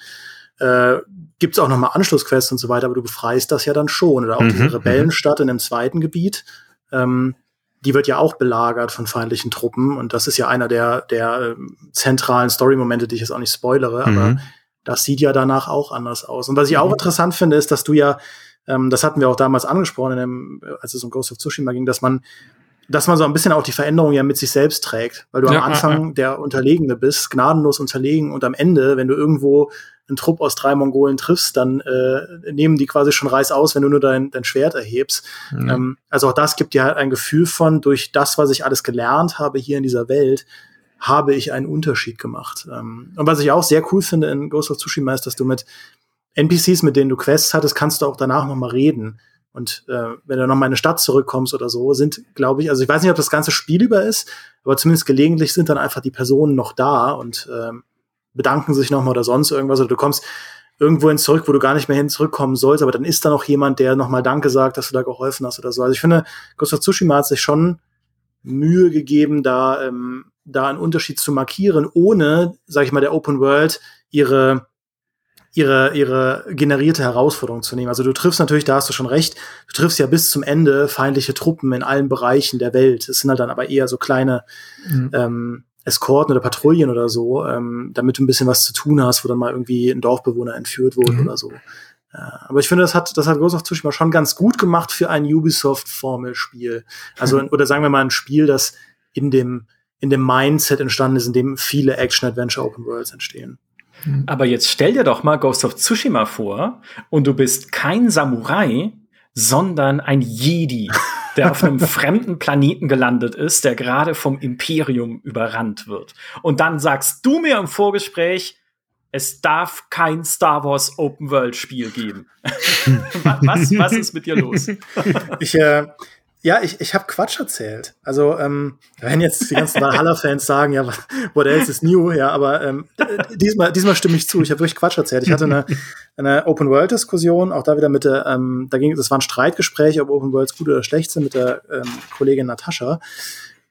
äh, gibt es auch nochmal Anschlussquests und so weiter, aber du befreist das ja dann schon. Oder auch mhm, diese mhm. Rebellenstadt in dem zweiten Gebiet, ähm, die wird ja auch belagert von feindlichen Truppen und das ist ja einer der, der äh, zentralen Story-Momente, die ich jetzt auch nicht spoilere, mhm. aber das sieht ja danach auch anders aus. Und was ich auch mhm. interessant finde, ist, dass du ja, ähm, das hatten wir auch damals angesprochen, dem, als es um Ghost of Tsushima ging, dass man dass man so ein bisschen auch die Veränderung ja mit sich selbst trägt, weil du ja, am Anfang ja. der Unterlegene bist, gnadenlos unterlegen und am Ende, wenn du irgendwo einen Trupp aus drei Mongolen triffst, dann äh, nehmen die quasi schon Reis aus, wenn du nur dein, dein Schwert erhebst. Mhm. Ähm, also auch das gibt dir halt ein Gefühl von, durch das, was ich alles gelernt habe hier in dieser Welt, habe ich einen Unterschied gemacht. Ähm, und was ich auch sehr cool finde in Ghost of Tsushima ist, dass du mit NPCs, mit denen du Quests hattest, kannst du auch danach noch mal reden. Und äh, wenn du noch mal in eine Stadt zurückkommst oder so, sind, glaube ich, also ich weiß nicht, ob das ganze Spiel über ist, aber zumindest gelegentlich sind dann einfach die Personen noch da und ähm, bedanken sich nochmal oder sonst irgendwas. Oder du kommst irgendwo hin zurück, wo du gar nicht mehr hin zurückkommen sollst, aber dann ist da noch jemand, der nochmal Danke sagt, dass du da geholfen hast oder so. Also ich finde, of Tsushima hat sich schon Mühe gegeben, da, ähm, da einen Unterschied zu markieren, ohne, sag ich mal, der Open World ihre ihre, ihre generierte Herausforderung zu nehmen. Also du triffst natürlich, da hast du schon recht, du triffst ja bis zum Ende feindliche Truppen in allen Bereichen der Welt. Es sind halt dann aber eher so kleine mhm. ähm, Eskorten oder Patrouillen oder so, ähm, damit du ein bisschen was zu tun hast, wo dann mal irgendwie ein Dorfbewohner entführt wurde mhm. oder so. Äh, aber ich finde, das hat, das hat Ghost of Tsushima schon ganz gut gemacht für ein Ubisoft-Formelspiel. Also, mhm. oder sagen wir mal ein Spiel, das in dem, in dem Mindset entstanden ist, in dem viele Action-Adventure Open Worlds entstehen. Mhm. Aber jetzt stell dir doch mal Ghost of Tsushima vor und du bist kein Samurai, sondern ein Jedi, der auf einem fremden Planeten gelandet ist, der gerade vom Imperium überrannt wird. Und dann sagst du mir im Vorgespräch, es darf kein Star Wars Open World Spiel geben. was, was ist mit dir los? Ich, äh, ja, ich, ich habe Quatsch erzählt. Also, ähm, wenn jetzt die ganzen Valhalla-Fans sagen, ja, what else is new, ja, aber ähm, diesmal, diesmal stimme ich zu. Ich habe wirklich Quatsch erzählt. Ich hatte eine, eine Open-World-Diskussion, auch da wieder mit der, ähm, da ging, das war ein Streitgespräch, ob Open Worlds gut oder schlecht sind, mit der ähm, Kollegin Natascha.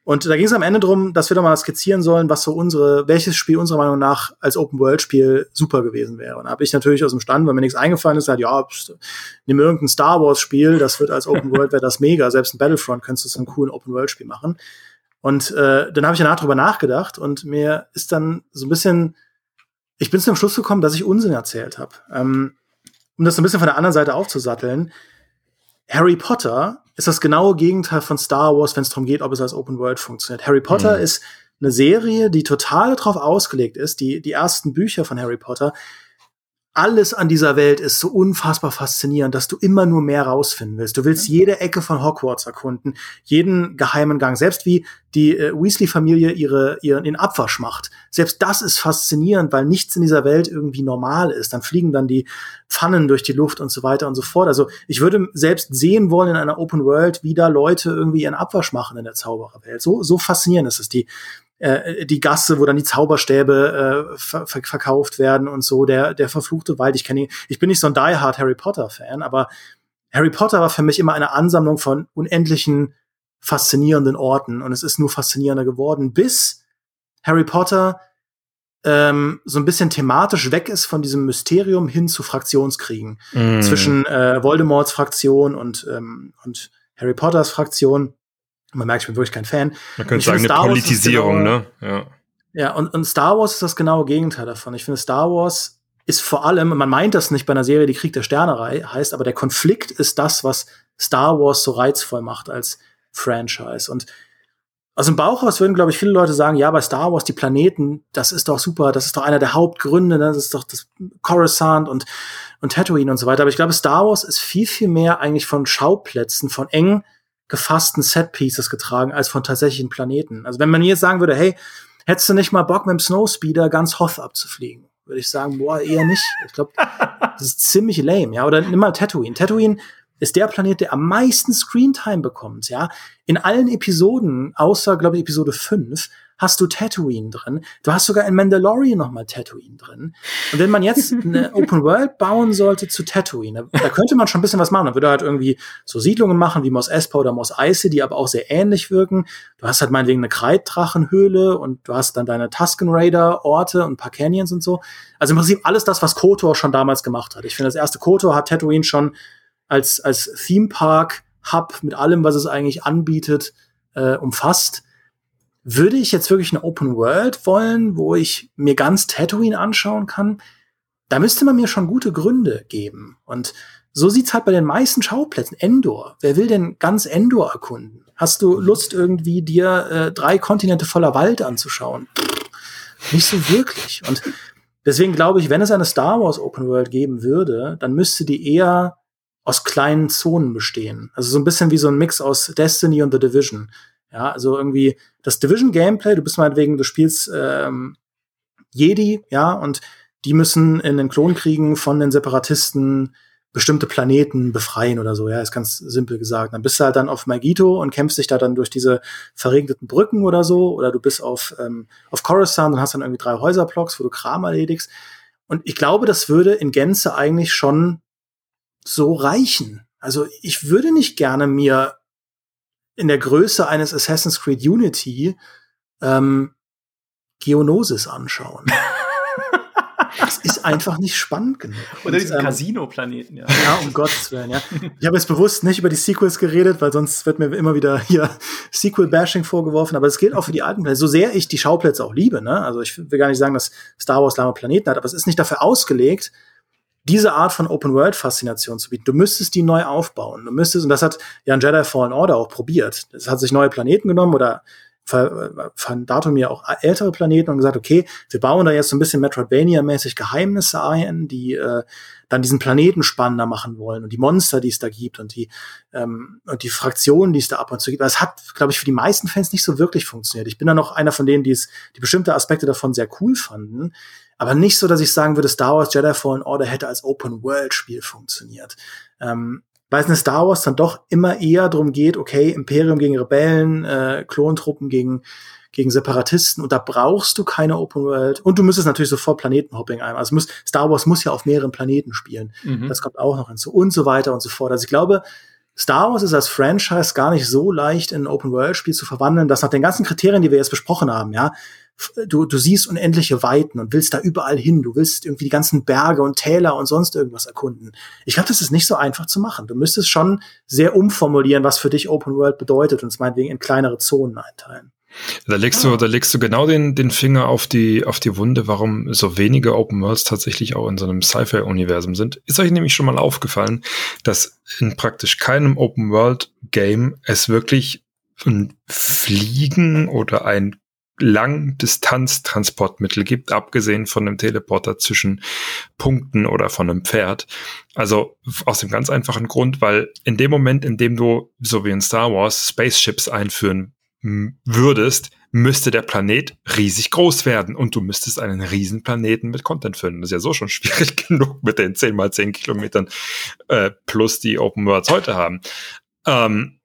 Und da ging es am Ende drum, dass wir doch mal skizzieren sollen, was so unsere, welches Spiel unserer Meinung nach als Open-World-Spiel super gewesen wäre. Und da habe ich natürlich aus dem Stand, weil mir nichts eingefallen ist, gesagt, ja, nimm irgendein Star Wars-Spiel, das wird als Open-World, wäre das mega. Selbst ein Battlefront könntest du so einen coolen Open-World-Spiel machen. Und äh, dann habe ich danach drüber nachgedacht und mir ist dann so ein bisschen, ich bin zu dem Schluss gekommen, dass ich Unsinn erzählt habe. Ähm, um das so ein bisschen von der anderen Seite aufzusatteln. Harry Potter ist das genaue Gegenteil von Star Wars, wenn es darum geht, ob es als Open World funktioniert. Harry Potter mhm. ist eine Serie, die total darauf ausgelegt ist. Die, die ersten Bücher von Harry Potter alles an dieser Welt ist so unfassbar faszinierend, dass du immer nur mehr rausfinden willst. Du willst jede Ecke von Hogwarts erkunden, jeden geheimen Gang, selbst wie die äh, Weasley-Familie ihre, ihren in Abwasch macht. Selbst das ist faszinierend, weil nichts in dieser Welt irgendwie normal ist. Dann fliegen dann die Pfannen durch die Luft und so weiter und so fort. Also ich würde selbst sehen wollen in einer Open World, wie da Leute irgendwie ihren Abwasch machen in der Zaubererwelt. So, so faszinierend ist es. Die, äh, die Gasse, wo dann die Zauberstäbe äh, ver verkauft werden und so, der, der verfluchte Wald. Ich kenne ihn, ich bin nicht so ein Die Hard Harry Potter Fan, aber Harry Potter war für mich immer eine Ansammlung von unendlichen faszinierenden Orten und es ist nur faszinierender geworden, bis Harry Potter ähm, so ein bisschen thematisch weg ist von diesem Mysterium hin zu Fraktionskriegen mm. zwischen äh, Voldemorts Fraktion und, ähm, und Harry Potters Fraktion. Man merkt, ich bin wirklich kein Fan. Man könnte sagen, eine Politisierung, genau, ne? Ja. Ja, und, und Star Wars ist das genaue Gegenteil davon. Ich finde, Star Wars ist vor allem, man meint das nicht bei einer Serie, die Krieg der Sterne heißt, aber der Konflikt ist das, was Star Wars so reizvoll macht als Franchise. Und aus dem Bauchhaus würden, glaube ich, viele Leute sagen, ja, bei Star Wars, die Planeten, das ist doch super, das ist doch einer der Hauptgründe, ne? das ist doch das Coruscant und, und Tatooine und so weiter. Aber ich glaube, Star Wars ist viel, viel mehr eigentlich von Schauplätzen, von eng gefassten Setpieces getragen, als von tatsächlichen Planeten. Also wenn man jetzt sagen würde, hey, hättest du nicht mal Bock mit dem Snowspeeder ganz Hoth abzufliegen? Würde ich sagen, boah, eher nicht. Ich glaube, das ist ziemlich lame, ja. Oder nimm mal Tatooine. Tatooine ist der Planet, der am meisten Screentime bekommt, ja. In allen Episoden, außer, glaube ich, Episode 5, hast du Tatooine drin. Du hast sogar in Mandalorian nochmal Tatooine drin. Und wenn man jetzt eine Open World bauen sollte zu Tatooine, da könnte man schon ein bisschen was machen. Da würde halt irgendwie so Siedlungen machen wie Mos Espa oder Mos Eisley, die aber auch sehr ähnlich wirken. Du hast halt meinetwegen eine Kreiddrachenhöhle und du hast dann deine Tusken Raider Orte und ein paar Canyons und so. Also im Prinzip alles das, was KOTOR schon damals gemacht hat. Ich finde, das erste KOTOR hat Tatooine schon als, als Theme Park Hub mit allem, was es eigentlich anbietet, äh, umfasst. Würde ich jetzt wirklich eine Open World wollen, wo ich mir ganz Tatooine anschauen kann? Da müsste man mir schon gute Gründe geben. Und so sieht's halt bei den meisten Schauplätzen. Endor. Wer will denn ganz Endor erkunden? Hast du Lust irgendwie dir äh, drei Kontinente voller Wald anzuschauen? Nicht so wirklich. Und deswegen glaube ich, wenn es eine Star Wars Open World geben würde, dann müsste die eher aus kleinen Zonen bestehen. Also so ein bisschen wie so ein Mix aus Destiny und The Division. Ja, also irgendwie das Division-Gameplay, du bist meinetwegen, du spielst ähm, Jedi, ja, und die müssen in den Klonkriegen von den Separatisten bestimmte Planeten befreien oder so, ja, ist ganz simpel gesagt. Dann bist du halt dann auf Magito und kämpfst dich da dann durch diese verregneten Brücken oder so, oder du bist auf, ähm, auf Coruscant und hast dann irgendwie drei Häuserblocks, wo du Kram erledigst. Und ich glaube, das würde in Gänze eigentlich schon so reichen. Also ich würde nicht gerne mir in der Größe eines Assassin's Creed Unity ähm, Geonosis anschauen. das ist einfach nicht spannend genug. Oder diesen ähm, Casino-Planeten, ja. Ja, um Gottes Willen, ja. Ich habe jetzt bewusst nicht über die Sequels geredet, weil sonst wird mir immer wieder hier Sequel-Bashing vorgeworfen, aber es gilt auch für die alten Planeten. So sehr ich die Schauplätze auch liebe, ne? Also ich will gar nicht sagen, dass Star Wars lahme Planeten hat, aber es ist nicht dafür ausgelegt, diese Art von Open-World-Faszination zu bieten. Du müsstest die neu aufbauen. Du müsstest, und das hat ja ein Jedi Fallen Order auch probiert. Es hat sich neue Planeten genommen oder von Datum ja auch ältere Planeten und gesagt, okay, wir bauen da jetzt so ein bisschen Metroidvania-mäßig Geheimnisse ein, die äh, dann diesen Planeten spannender machen wollen und die Monster, die es da gibt und die ähm, und die Fraktionen, die es da ab und zu gibt. Das hat, glaube ich, für die meisten Fans nicht so wirklich funktioniert. Ich bin da noch einer von denen, die es, die bestimmte Aspekte davon sehr cool fanden, aber nicht so, dass ich sagen würde, Star Wars Jedi Fallen Order hätte als Open-World-Spiel funktioniert. Ähm, weil es in Star Wars dann doch immer eher darum geht, okay, Imperium gegen Rebellen, äh, Klontruppen gegen, gegen Separatisten und da brauchst du keine Open World und du müsstest natürlich sofort Planetenhopping ein. Also muss, Star Wars muss ja auf mehreren Planeten spielen. Mhm. Das kommt auch noch hinzu und so weiter und so fort. Also ich glaube, Star Wars ist als Franchise gar nicht so leicht in ein Open World Spiel zu verwandeln, dass nach den ganzen Kriterien, die wir jetzt besprochen haben, ja, du, du siehst unendliche Weiten und willst da überall hin. Du willst irgendwie die ganzen Berge und Täler und sonst irgendwas erkunden. Ich glaube, das ist nicht so einfach zu machen. Du müsstest schon sehr umformulieren, was für dich Open World bedeutet und es meinetwegen in kleinere Zonen einteilen. Da legst du, da legst du genau den, den Finger auf die, auf die Wunde, warum so wenige Open Worlds tatsächlich auch in so einem Sci-Fi-Universum sind. Ist euch nämlich schon mal aufgefallen, dass in praktisch keinem Open World Game es wirklich ein Fliegen oder ein Langdistanztransportmittel gibt, abgesehen von einem Teleporter zwischen Punkten oder von einem Pferd. Also aus dem ganz einfachen Grund, weil in dem Moment, in dem du, so wie in Star Wars, Spaceships einführen würdest, müsste der Planet riesig groß werden und du müsstest einen riesen Planeten mit Content füllen. Das ist ja so schon schwierig genug mit den 10 mal 10 Kilometern äh, plus die Open Worlds heute haben. Ähm,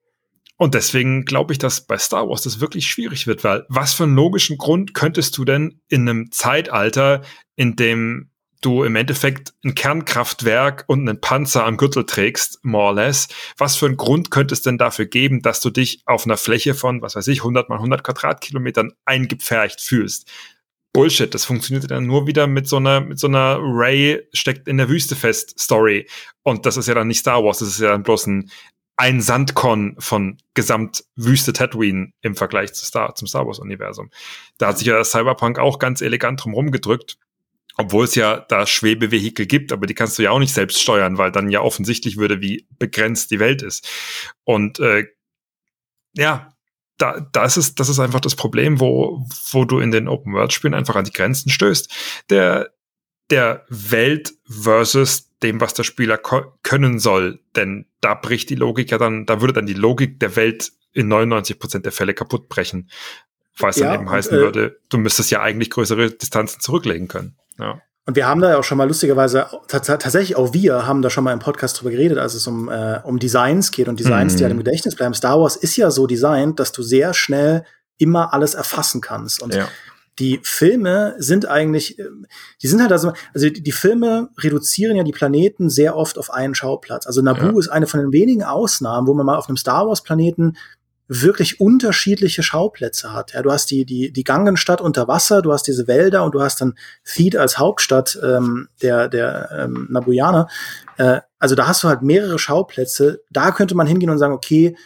und deswegen glaube ich, dass bei Star Wars das wirklich schwierig wird, weil was für einen logischen Grund könntest du denn in einem Zeitalter, in dem du im Endeffekt ein Kernkraftwerk und einen Panzer am Gürtel trägst, more or less, was für einen Grund könnte es denn dafür geben, dass du dich auf einer Fläche von, was weiß ich, 100 mal 100 Quadratkilometern eingepfercht fühlst? Bullshit. Das funktioniert dann nur wieder mit so einer, mit so einer Ray steckt in der Wüste fest Story. Und das ist ja dann nicht Star Wars, das ist ja dann bloß ein, ein Sandkon von Gesamtwüste Tatooine im Vergleich zu Star, zum Star Wars Universum. Da hat sich ja Cyberpunk auch ganz elegant drum rumgedrückt. Obwohl es ja da Schwebevehikel gibt, aber die kannst du ja auch nicht selbst steuern, weil dann ja offensichtlich würde, wie begrenzt die Welt ist. Und äh, ja, da, da ist das ist einfach das Problem, wo, wo du in den Open-World-Spielen einfach an die Grenzen stößt. Der, der Welt versus dem, was der Spieler können soll. Denn da bricht die Logik ja dann, da würde dann die Logik der Welt in 99 Prozent der Fälle kaputt brechen. Was ja, dann eben heißen äh, würde, du müsstest ja eigentlich größere Distanzen zurücklegen können. Ja. Und wir haben da ja auch schon mal lustigerweise, tatsächlich auch wir haben da schon mal im Podcast drüber geredet, als es um, äh, um Designs geht und Designs, mhm. die halt im Gedächtnis bleiben. Star Wars ist ja so designt, dass du sehr schnell immer alles erfassen kannst. Und ja. die Filme sind eigentlich, die sind halt also, also die, die, Filme reduzieren ja die Planeten sehr oft auf einen Schauplatz. Also Naboo ja. ist eine von den wenigen Ausnahmen, wo man mal auf einem Star Wars Planeten wirklich unterschiedliche Schauplätze hat. Ja, du hast die, die, die Gangenstadt unter Wasser, du hast diese Wälder und du hast dann Theed als Hauptstadt ähm, der, der ähm, Nabuyaner. Äh, also da hast du halt mehrere Schauplätze. Da könnte man hingehen und sagen, okay,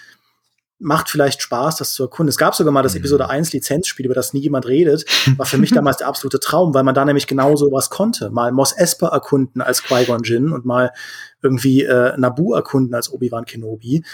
macht vielleicht Spaß, das zu erkunden. Es gab sogar mal das mhm. Episode 1 Lizenzspiel, über das nie jemand redet. War für mich damals der absolute Traum, weil man da nämlich genau so was konnte. Mal Mos Esper erkunden als Qui-Gon Jinn und mal irgendwie äh, Naboo erkunden als Obi-Wan Kenobi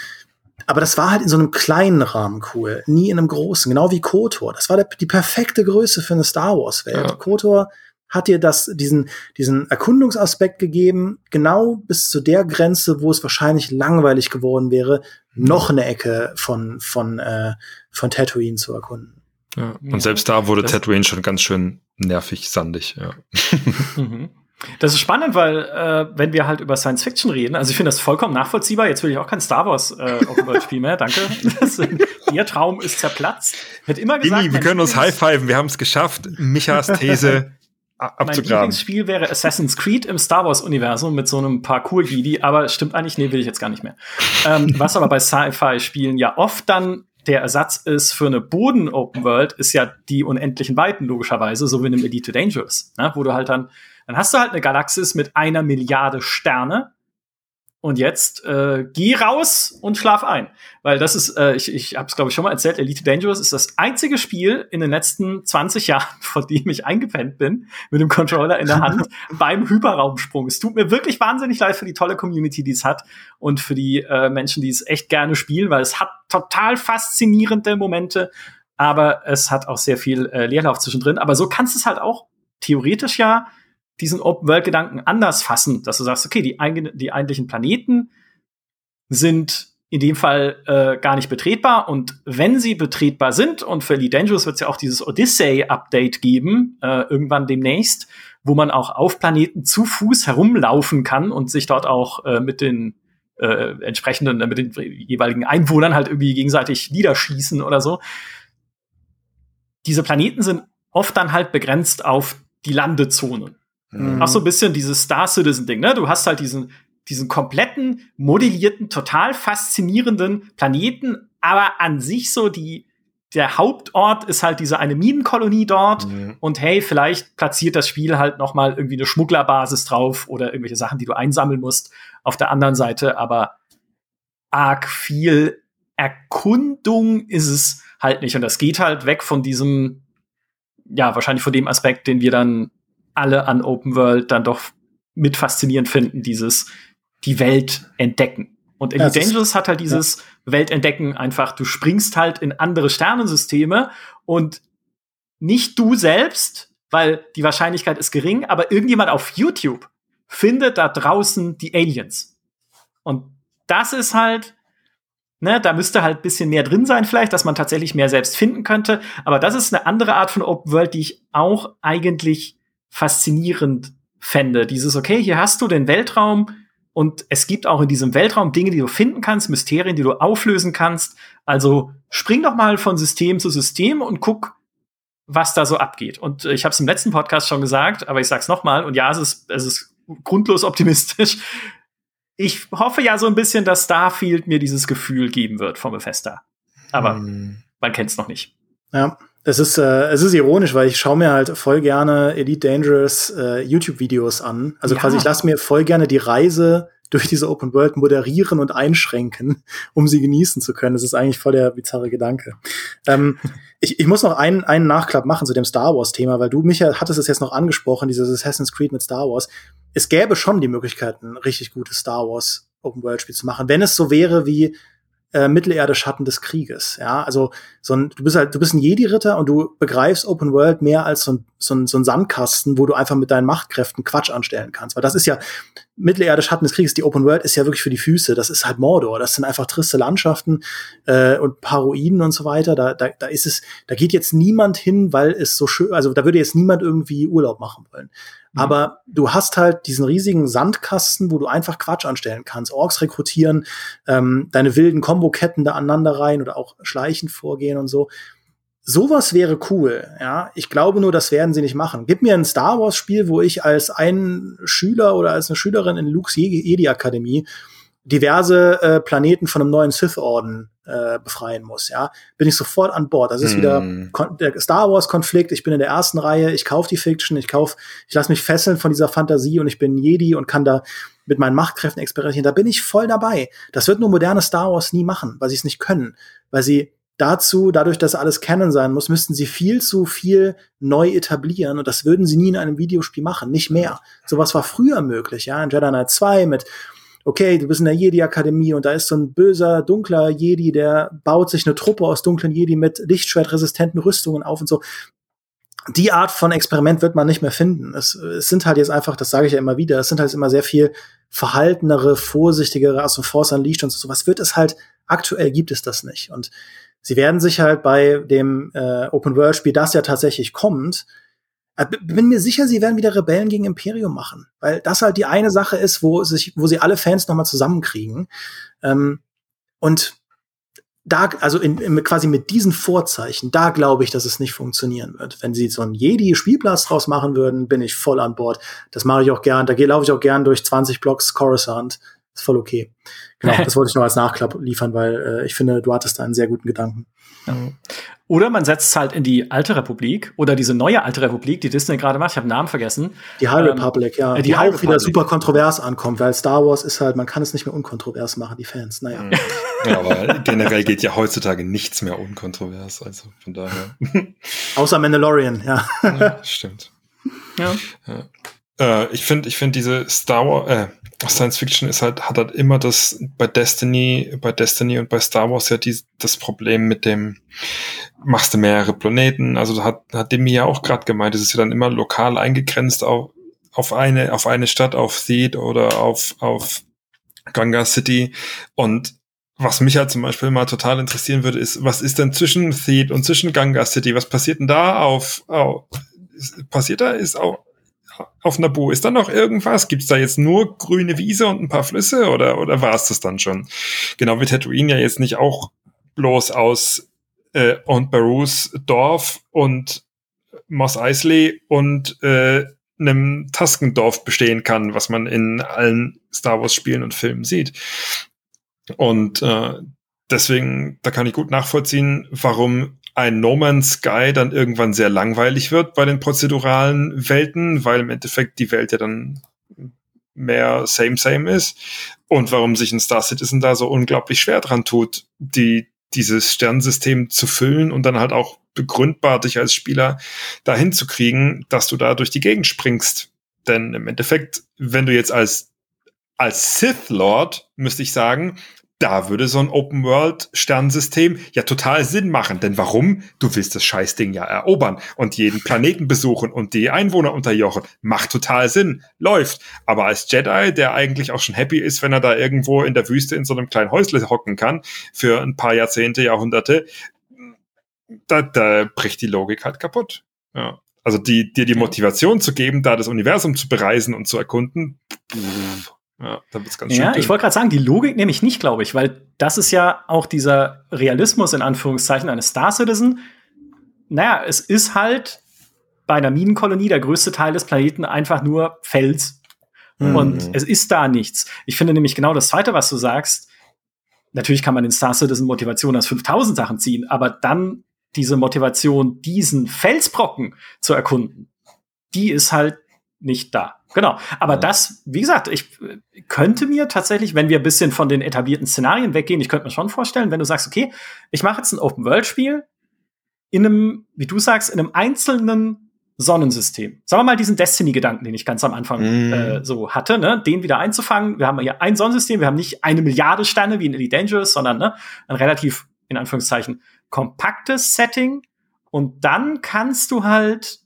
aber das war halt in so einem kleinen Rahmen cool, nie in einem großen, genau wie KOTOR. Das war der, die perfekte Größe für eine Star Wars Welt. Ja. KOTOR hat dir das, diesen, diesen Erkundungsaspekt gegeben, genau bis zu der Grenze, wo es wahrscheinlich langweilig geworden wäre, noch eine Ecke von, von, äh, von Tatooine zu erkunden. Ja. Und selbst da wurde das Tatooine schon ganz schön nervig, sandig, ja. Mhm. Das ist spannend, weil äh, wenn wir halt über Science Fiction reden, also ich finde das vollkommen nachvollziehbar. Jetzt will ich auch kein Star Wars äh, Open World Spiel mehr, danke. Das, ihr Traum ist zerplatzt. Wird immer gesagt, Dini, wir können uns high fiven, wir haben es geschafft. Michas These abzugraben. Mein Lieblingsspiel wäre Assassin's Creed im Star Wars Universum mit so einem Parkour Gidi, aber stimmt eigentlich, nee, will ich jetzt gar nicht mehr. Ähm, was aber bei Sci-Fi Spielen ja oft dann der Ersatz ist für eine Boden Open World, ist ja die unendlichen Weiten logischerweise, so wie in einem Elite Dangerous, ne? wo du halt dann dann hast du halt eine Galaxis mit einer Milliarde Sterne. Und jetzt äh, geh raus und schlaf ein. Weil das ist, äh, ich, ich habe es glaube ich schon mal erzählt, Elite Dangerous ist das einzige Spiel in den letzten 20 Jahren, vor dem ich eingepennt bin, mit dem Controller in der Hand beim Hyperraumsprung. Es tut mir wirklich wahnsinnig leid für die tolle Community, die es hat und für die äh, Menschen, die es echt gerne spielen, weil es hat total faszinierende Momente, aber es hat auch sehr viel äh, Leerlauf zwischendrin. Aber so kannst du es halt auch theoretisch ja diesen Open-World-Gedanken anders fassen, dass du sagst, okay, die, die eigentlichen Planeten sind in dem Fall äh, gar nicht betretbar und wenn sie betretbar sind und für Elite Dangerous wird es ja auch dieses Odyssey-Update geben, äh, irgendwann demnächst, wo man auch auf Planeten zu Fuß herumlaufen kann und sich dort auch äh, mit den äh, entsprechenden, äh, mit den jeweiligen Einwohnern halt irgendwie gegenseitig niederschießen oder so. Diese Planeten sind oft dann halt begrenzt auf die Landezonen. Mhm. Auch so ein bisschen dieses Star Citizen-Ding, ne? Du hast halt diesen, diesen kompletten, modellierten, total faszinierenden Planeten, aber an sich so die, der Hauptort ist halt diese eine Minenkolonie dort mhm. und hey, vielleicht platziert das Spiel halt noch mal irgendwie eine Schmugglerbasis drauf oder irgendwelche Sachen, die du einsammeln musst auf der anderen Seite, aber arg viel Erkundung ist es halt nicht und das geht halt weg von diesem ja, wahrscheinlich von dem Aspekt, den wir dann alle an Open World dann doch mit faszinierend finden, dieses die Welt entdecken. Und Elite ja, Dangerous hat halt dieses ja. Weltentdecken einfach, du springst halt in andere Sternensysteme und nicht du selbst, weil die Wahrscheinlichkeit ist gering, aber irgendjemand auf YouTube findet da draußen die Aliens. Und das ist halt, ne, da müsste halt bisschen mehr drin sein vielleicht, dass man tatsächlich mehr selbst finden könnte. Aber das ist eine andere Art von Open World, die ich auch eigentlich faszinierend fände. Dieses, okay, hier hast du den Weltraum und es gibt auch in diesem Weltraum Dinge, die du finden kannst, Mysterien, die du auflösen kannst. Also spring doch mal von System zu System und guck, was da so abgeht. Und ich habe es im letzten Podcast schon gesagt, aber ich sag's noch mal. Und ja, es ist, es ist grundlos optimistisch. Ich hoffe ja so ein bisschen, dass Starfield mir dieses Gefühl geben wird vom Bethesda. Aber hm. man kennt's noch nicht. Ja, Es ist, äh, es ist ironisch, weil ich schaue mir halt voll gerne Elite Dangerous äh, YouTube-Videos an. Also ja. quasi, ich lasse mir voll gerne die Reise durch diese Open World moderieren und einschränken, um sie genießen zu können. Das ist eigentlich voll der bizarre Gedanke. Ähm, ich, ich muss noch einen, einen Nachklapp machen zu dem Star Wars-Thema, weil du, Michael, hattest es jetzt noch angesprochen, dieses Assassin's Creed mit Star Wars. Es gäbe schon die Möglichkeit, ein richtig gutes Star Wars Open World Spiel zu machen, wenn es so wäre wie äh, Mittelerde Schatten des Krieges. Ja, also so ein, du bist halt, du bist ein Jedi-Ritter und du begreifst Open World mehr als so ein, so, ein, so ein Sandkasten, wo du einfach mit deinen Machtkräften Quatsch anstellen kannst. Weil das ist ja Mittelerde Schatten des Krieges, die Open World ist ja wirklich für die Füße. Das ist halt Mordor. Das sind einfach triste Landschaften äh, und Paroiden und so weiter. Da, da, da ist es, da geht jetzt niemand hin, weil es so schön, also da würde jetzt niemand irgendwie Urlaub machen wollen. Mhm. Aber du hast halt diesen riesigen Sandkasten, wo du einfach Quatsch anstellen kannst, Orks rekrutieren, ähm, deine wilden Komboketten da aneinander rein oder auch schleichend vorgehen und so. Sowas wäre cool, ja. Ich glaube nur, das werden sie nicht machen. Gib mir ein Star Wars Spiel, wo ich als ein Schüler oder als eine Schülerin in Luke's Jedi Akademie diverse äh, Planeten von einem neuen Sith-Orden äh, befreien muss, ja, bin ich sofort an Bord. Das ist mm. wieder hm. der Star Wars-Konflikt. Ich bin in der ersten Reihe, ich kaufe die Fiction, ich kauf, ich lasse mich fesseln von dieser Fantasie und ich bin Jedi und kann da mit meinen Machtkräften experimentieren. Da bin ich voll dabei. Das wird nur moderne Star Wars nie machen, weil sie es nicht können, weil sie dazu, dadurch, dass alles Canon sein muss, müssten sie viel zu viel neu etablieren und das würden sie nie in einem Videospiel machen, nicht mehr. Sowas war früher möglich, ja, in Jedi Knight 2 mit okay, du bist in der Jedi-Akademie und da ist so ein böser, dunkler Jedi, der baut sich eine Truppe aus dunklen Jedi mit lichtschwertresistenten Rüstungen auf und so. Die Art von Experiment wird man nicht mehr finden. Es, es sind halt jetzt einfach, das sage ich ja immer wieder, es sind halt immer sehr viel verhaltenere, vorsichtigere, dem Force Unleashed und so. Was wird es halt, aktuell gibt es das nicht. Und sie werden sich halt bei dem äh, Open-World-Spiel, das ja tatsächlich kommt, bin mir sicher, sie werden wieder Rebellen gegen Imperium machen, weil das halt die eine Sache ist, wo sich, wo sie alle Fans nochmal zusammenkriegen. Ähm, und da, also in, in, quasi mit diesen Vorzeichen, da glaube ich, dass es nicht funktionieren wird. Wenn sie so einen Jedi-Spielplatz draus machen würden, bin ich voll an Bord. Das mache ich auch gern. Da laufe ich auch gern durch 20 Blocks Coruscant. Ist voll okay. Genau, das wollte ich noch als Nachklapp liefern, weil äh, ich finde, du hattest da einen sehr guten Gedanken. Oder man setzt es halt in die alte Republik oder diese neue alte Republik, die Disney gerade macht. Ich habe den Namen vergessen. Die High ähm, Republic, ja. Die, die auch Republic. wieder super kontrovers ankommt, weil Star Wars ist halt, man kann es nicht mehr unkontrovers machen, die Fans. Naja. Ja, aber generell geht ja heutzutage nichts mehr unkontrovers. Also von daher. Außer Mandalorian, ja. ja stimmt. Ja. ja. Äh, ich finde, ich finde diese Star Wars, äh, Science Fiction ist halt, hat halt immer das bei Destiny, bei Destiny und bei Star Wars ja die, das Problem mit dem, machst du mehrere Planeten, also hat, hat Demi ja auch gerade gemeint, es ist ja dann immer lokal eingegrenzt auf, auf eine, auf eine Stadt, auf Theed oder auf, auf Ganga City und was mich halt zum Beispiel mal total interessieren würde, ist, was ist denn zwischen Theed und zwischen Ganga City? Was passiert denn da auf, auf passiert da? Ist auch, auf Nabu? Ist da noch irgendwas? Gibt es da jetzt nur grüne Wiese und ein paar Flüsse oder, oder war es das dann schon? Genau wie Tatooine ja jetzt nicht auch bloß aus äh, und Barus Dorf und Moss Eisley und äh, einem Taskendorf bestehen kann, was man in allen Star Wars Spielen und Filmen sieht. Und äh, deswegen, da kann ich gut nachvollziehen, warum ein No Man's Sky dann irgendwann sehr langweilig wird bei den prozeduralen Welten, weil im Endeffekt die Welt ja dann mehr same same ist und warum sich ein Star Citizen da so unglaublich schwer dran tut, die dieses Sternsystem zu füllen und dann halt auch begründbar dich als Spieler dahin zu kriegen, dass du da durch die Gegend springst. Denn im Endeffekt, wenn du jetzt als als Sith Lord, müsste ich sagen, da würde so ein Open World Sternsystem ja total Sinn machen. Denn warum? Du willst das Scheißding ja erobern und jeden Planeten besuchen und die Einwohner unterjochen. Macht total Sinn. Läuft. Aber als Jedi, der eigentlich auch schon happy ist, wenn er da irgendwo in der Wüste in so einem kleinen Häusle hocken kann, für ein paar Jahrzehnte, Jahrhunderte, da, da bricht die Logik halt kaputt. Ja. Also die, dir die Motivation zu geben, da das Universum zu bereisen und zu erkunden, pff, ja, da wird's ganz schön. Ja, ich wollte gerade sagen, die Logik nehme ich nicht, glaube ich, weil das ist ja auch dieser Realismus in Anführungszeichen eines Star Citizen. Naja, es ist halt bei einer Minenkolonie der größte Teil des Planeten einfach nur Fels. Mhm. Und es ist da nichts. Ich finde nämlich genau das Zweite, was du sagst. Natürlich kann man in Star Citizen Motivation aus 5000 Sachen ziehen, aber dann diese Motivation, diesen Felsbrocken zu erkunden, die ist halt nicht da. Genau. Aber ja. das, wie gesagt, ich könnte mir tatsächlich, wenn wir ein bisschen von den etablierten Szenarien weggehen, ich könnte mir schon vorstellen, wenn du sagst, okay, ich mache jetzt ein Open-World-Spiel in einem, wie du sagst, in einem einzelnen Sonnensystem. Sagen wir mal diesen Destiny-Gedanken, den ich ganz am Anfang mm. äh, so hatte, ne? den wieder einzufangen. Wir haben hier ein Sonnensystem, wir haben nicht eine Milliarde Sterne wie in Elite Dangerous, sondern ne, ein relativ, in Anführungszeichen, kompaktes Setting. Und dann kannst du halt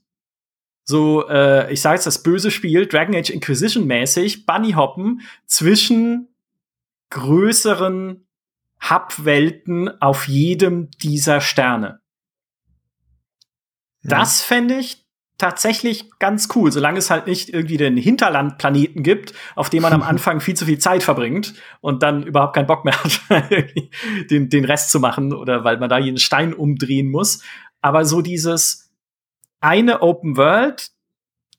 so, äh, ich sage jetzt das böse Spiel, Dragon Age Inquisition mäßig, Bunny hoppen zwischen größeren Hub-Welten auf jedem dieser Sterne. Das fände ich tatsächlich ganz cool, solange es halt nicht irgendwie den Hinterlandplaneten gibt, auf dem man am Anfang viel zu viel Zeit verbringt und dann überhaupt keinen Bock mehr hat, den, den Rest zu machen oder weil man da jeden Stein umdrehen muss. Aber so dieses eine Open World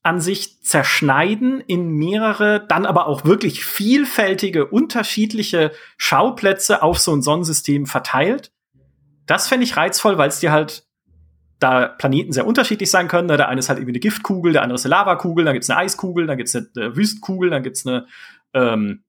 an sich zerschneiden in mehrere, dann aber auch wirklich vielfältige, unterschiedliche Schauplätze auf so ein Sonnensystem verteilt. Das fände ich reizvoll, weil es dir halt da Planeten sehr unterschiedlich sein können. Der eine ist halt irgendwie eine Giftkugel, der andere ist eine Lavakugel, dann gibt's eine Eiskugel, dann gibt's eine, eine Wüstenkugel, dann gibt's eine ähm,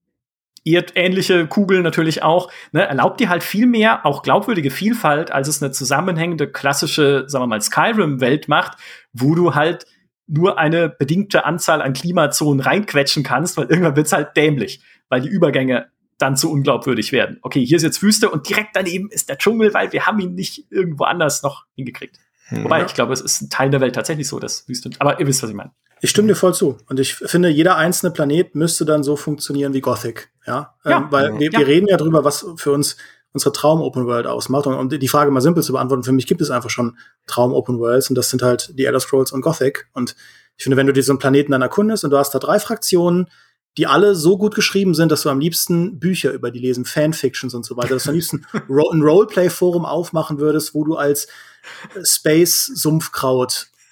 erdähnliche Kugel natürlich auch. Ne, erlaubt dir halt viel mehr, auch glaubwürdige Vielfalt, als es eine zusammenhängende, klassische, sagen wir mal, Skyrim-Welt macht, wo du halt nur eine bedingte Anzahl an Klimazonen reinquetschen kannst, weil irgendwann wird's halt dämlich, weil die Übergänge dann zu unglaubwürdig werden. Okay, hier ist jetzt Wüste und direkt daneben ist der Dschungel, weil wir haben ihn nicht irgendwo anders noch hingekriegt. Hm. Wobei, ich glaube, es ist ein Teil der Welt tatsächlich so, dass Wüste. Aber ihr wisst, was ich meine. Ich stimme dir voll zu. Und ich finde, jeder einzelne Planet müsste dann so funktionieren wie Gothic. Ja. ja. Ähm, weil wir, ja. wir reden ja drüber, was für uns unsere Traum Open World ausmacht. Und, und die Frage mal simpel zu beantworten, für mich gibt es einfach schon Traum Open Worlds und das sind halt die Elder Scrolls und Gothic. Und ich finde, wenn du diesen Planeten dann erkundest und du hast da drei Fraktionen, die alle so gut geschrieben sind, dass du am liebsten Bücher über die lesen, Fanfictions und so weiter, dass du am liebsten ein Roleplay-Forum aufmachen würdest, wo du als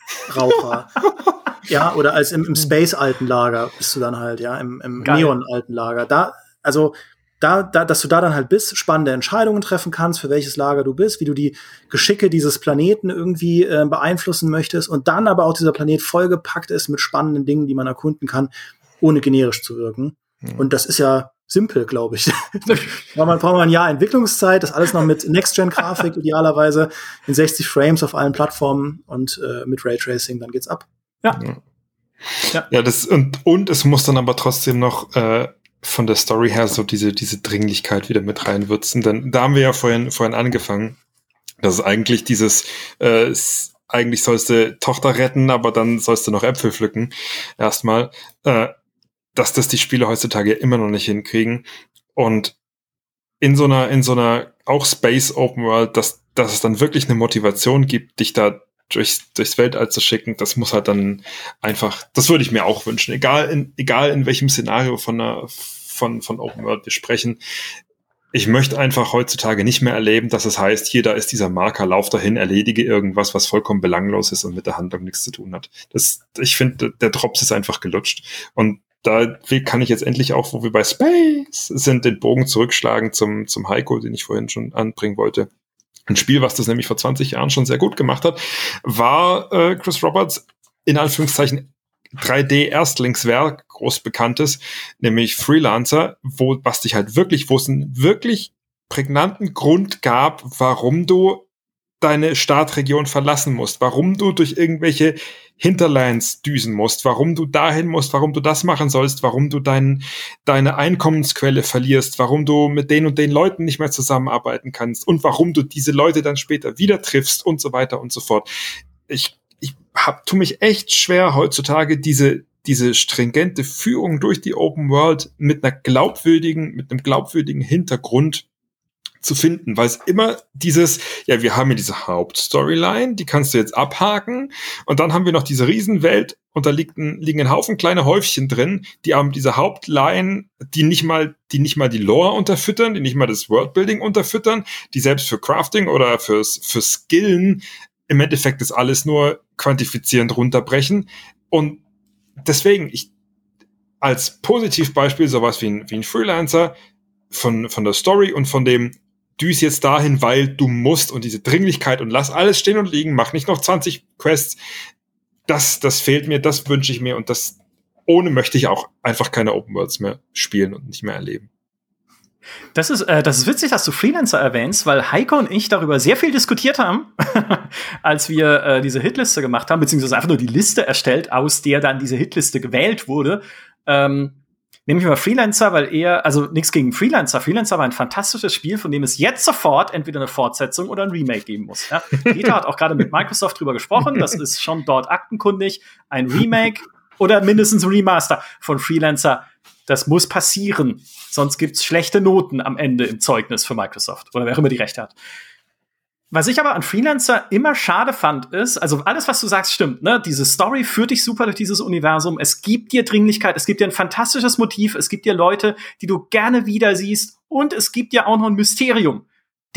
Space-Sumpfkraut-Raucher ja, oder als im, im Space-Altenlager bist du dann halt, ja, im, im Neon-Altenlager. Da, also da, da, dass du da dann halt bist, spannende Entscheidungen treffen kannst, für welches Lager du bist, wie du die Geschicke dieses Planeten irgendwie äh, beeinflussen möchtest und dann aber auch dieser Planet vollgepackt ist mit spannenden Dingen, die man erkunden kann, ohne generisch zu wirken. Mhm. Und das ist ja simpel, glaube ich. braucht man, braucht man ein Jahr Entwicklungszeit, das alles noch mit Next-Gen-Grafik idealerweise in 60 Frames auf allen Plattformen und äh, mit Raytracing, dann geht's ab. Ja. Ja, ja das, und, und es muss dann aber trotzdem noch äh, von der Story her so diese, diese Dringlichkeit wieder mit reinwürzen. Denn da haben wir ja vorhin, vorhin angefangen, dass es eigentlich dieses, äh, eigentlich sollst du Tochter retten, aber dann sollst du noch Äpfel pflücken. Erstmal, äh, dass das die Spiele heutzutage immer noch nicht hinkriegen. Und in so einer, in so einer auch Space Open World, dass, dass es dann wirklich eine Motivation gibt, dich da durchs, durchs Weltall zu schicken, das muss halt dann einfach, das würde ich mir auch wünschen. Egal in, egal in welchem Szenario von einer, von, von Open World wir sprechen. Ich möchte einfach heutzutage nicht mehr erleben, dass es heißt, hier, da ist dieser Marker, lauf dahin, erledige irgendwas, was vollkommen belanglos ist und mit der Handlung nichts zu tun hat. Das, ich finde, der Drops ist einfach gelutscht. Und da kann ich jetzt endlich auch, wo wir bei Space sind, den Bogen zurückschlagen zum, zum Heiko, den ich vorhin schon anbringen wollte. Ein Spiel, was das nämlich vor 20 Jahren schon sehr gut gemacht hat, war äh, Chris Roberts in Anführungszeichen 3D-Erstlingswerk, groß bekanntes, nämlich Freelancer, wo, was dich halt wirklich, wo es einen wirklich prägnanten Grund gab, warum du deine Startregion verlassen musst, warum du durch irgendwelche Hinterlands düsen musst, warum du dahin musst, warum du das machen sollst, warum du dein, deine Einkommensquelle verlierst, warum du mit den und den Leuten nicht mehr zusammenarbeiten kannst und warum du diese Leute dann später wieder triffst und so weiter und so fort. Ich, ich hab, tu mich echt schwer heutzutage diese, diese stringente Führung durch die Open World mit einer glaubwürdigen, mit einem glaubwürdigen Hintergrund zu finden, weil es immer dieses, ja, wir haben hier diese Hauptstoryline, die kannst du jetzt abhaken. Und dann haben wir noch diese Riesenwelt und da liegt ein, liegen ein Haufen kleine Häufchen drin, die haben diese Hauptline, die nicht mal, die nicht mal die Lore unterfüttern, die nicht mal das Worldbuilding unterfüttern, die selbst für Crafting oder fürs, für Skillen im Endeffekt das alles nur quantifizierend runterbrechen. Und deswegen, ich, als Positivbeispiel sowas wie ein, wie ein Freelancer von, von der Story und von dem, düs jetzt dahin, weil du musst und diese Dringlichkeit und lass alles stehen und liegen, mach nicht noch 20 Quests. Das, das fehlt mir, das wünsche ich mir und das, ohne möchte ich auch einfach keine Open Worlds mehr spielen und nicht mehr erleben. Das ist, äh, das ist witzig, dass du Freelancer erwähnst, weil Heiko und ich darüber sehr viel diskutiert haben, als wir äh, diese Hitliste gemacht haben, beziehungsweise einfach nur die Liste erstellt, aus der dann diese Hitliste gewählt wurde. Ähm, nehme ich mal Freelancer, weil er, also nichts gegen Freelancer. Freelancer war ein fantastisches Spiel, von dem es jetzt sofort entweder eine Fortsetzung oder ein Remake geben muss. Ja? Peter hat auch gerade mit Microsoft drüber gesprochen, das ist schon dort aktenkundig. Ein Remake oder mindestens ein Remaster von Freelancer, das muss passieren. Sonst gibt's schlechte Noten am Ende im Zeugnis für Microsoft oder wer auch immer die Rechte hat. Was ich aber an Freelancer immer schade fand, ist, also alles, was du sagst, stimmt, ne? Diese Story führt dich super durch dieses Universum. Es gibt dir Dringlichkeit, es gibt dir ein fantastisches Motiv, es gibt dir Leute, die du gerne wieder siehst und es gibt dir auch noch ein Mysterium,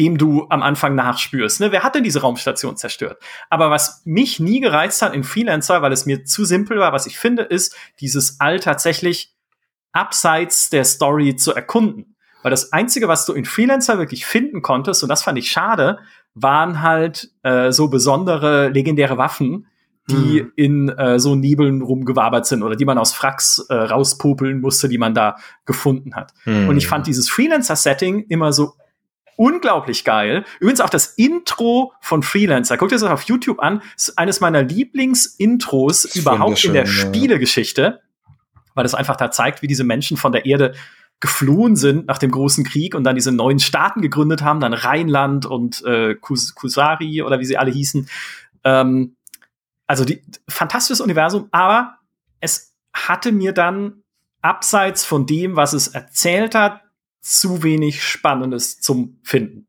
dem du am Anfang nachspürst. Ne? Wer hat denn diese Raumstation zerstört? Aber was mich nie gereizt hat in Freelancer, weil es mir zu simpel war, was ich finde, ist, dieses All tatsächlich abseits der Story zu erkunden. Weil das Einzige, was du in Freelancer wirklich finden konntest, und das fand ich schade, waren halt äh, so besondere legendäre Waffen, die hm. in äh, so Nebeln rumgewabert sind oder die man aus Fracks äh, rauspopeln musste, die man da gefunden hat. Hm. Und ich fand dieses Freelancer-Setting immer so unglaublich geil. Übrigens auch das Intro von Freelancer. Guckt euch das auf YouTube an. Ist eines meiner Lieblings-Intros überhaupt in der Spielegeschichte, weil das einfach da zeigt, wie diese Menschen von der Erde geflohen sind nach dem großen Krieg und dann diese neuen Staaten gegründet haben, dann Rheinland und äh, Kus Kusari oder wie sie alle hießen. Ähm, also die fantastisches Universum, aber es hatte mir dann abseits von dem, was es erzählt hat, zu wenig Spannendes zum Finden.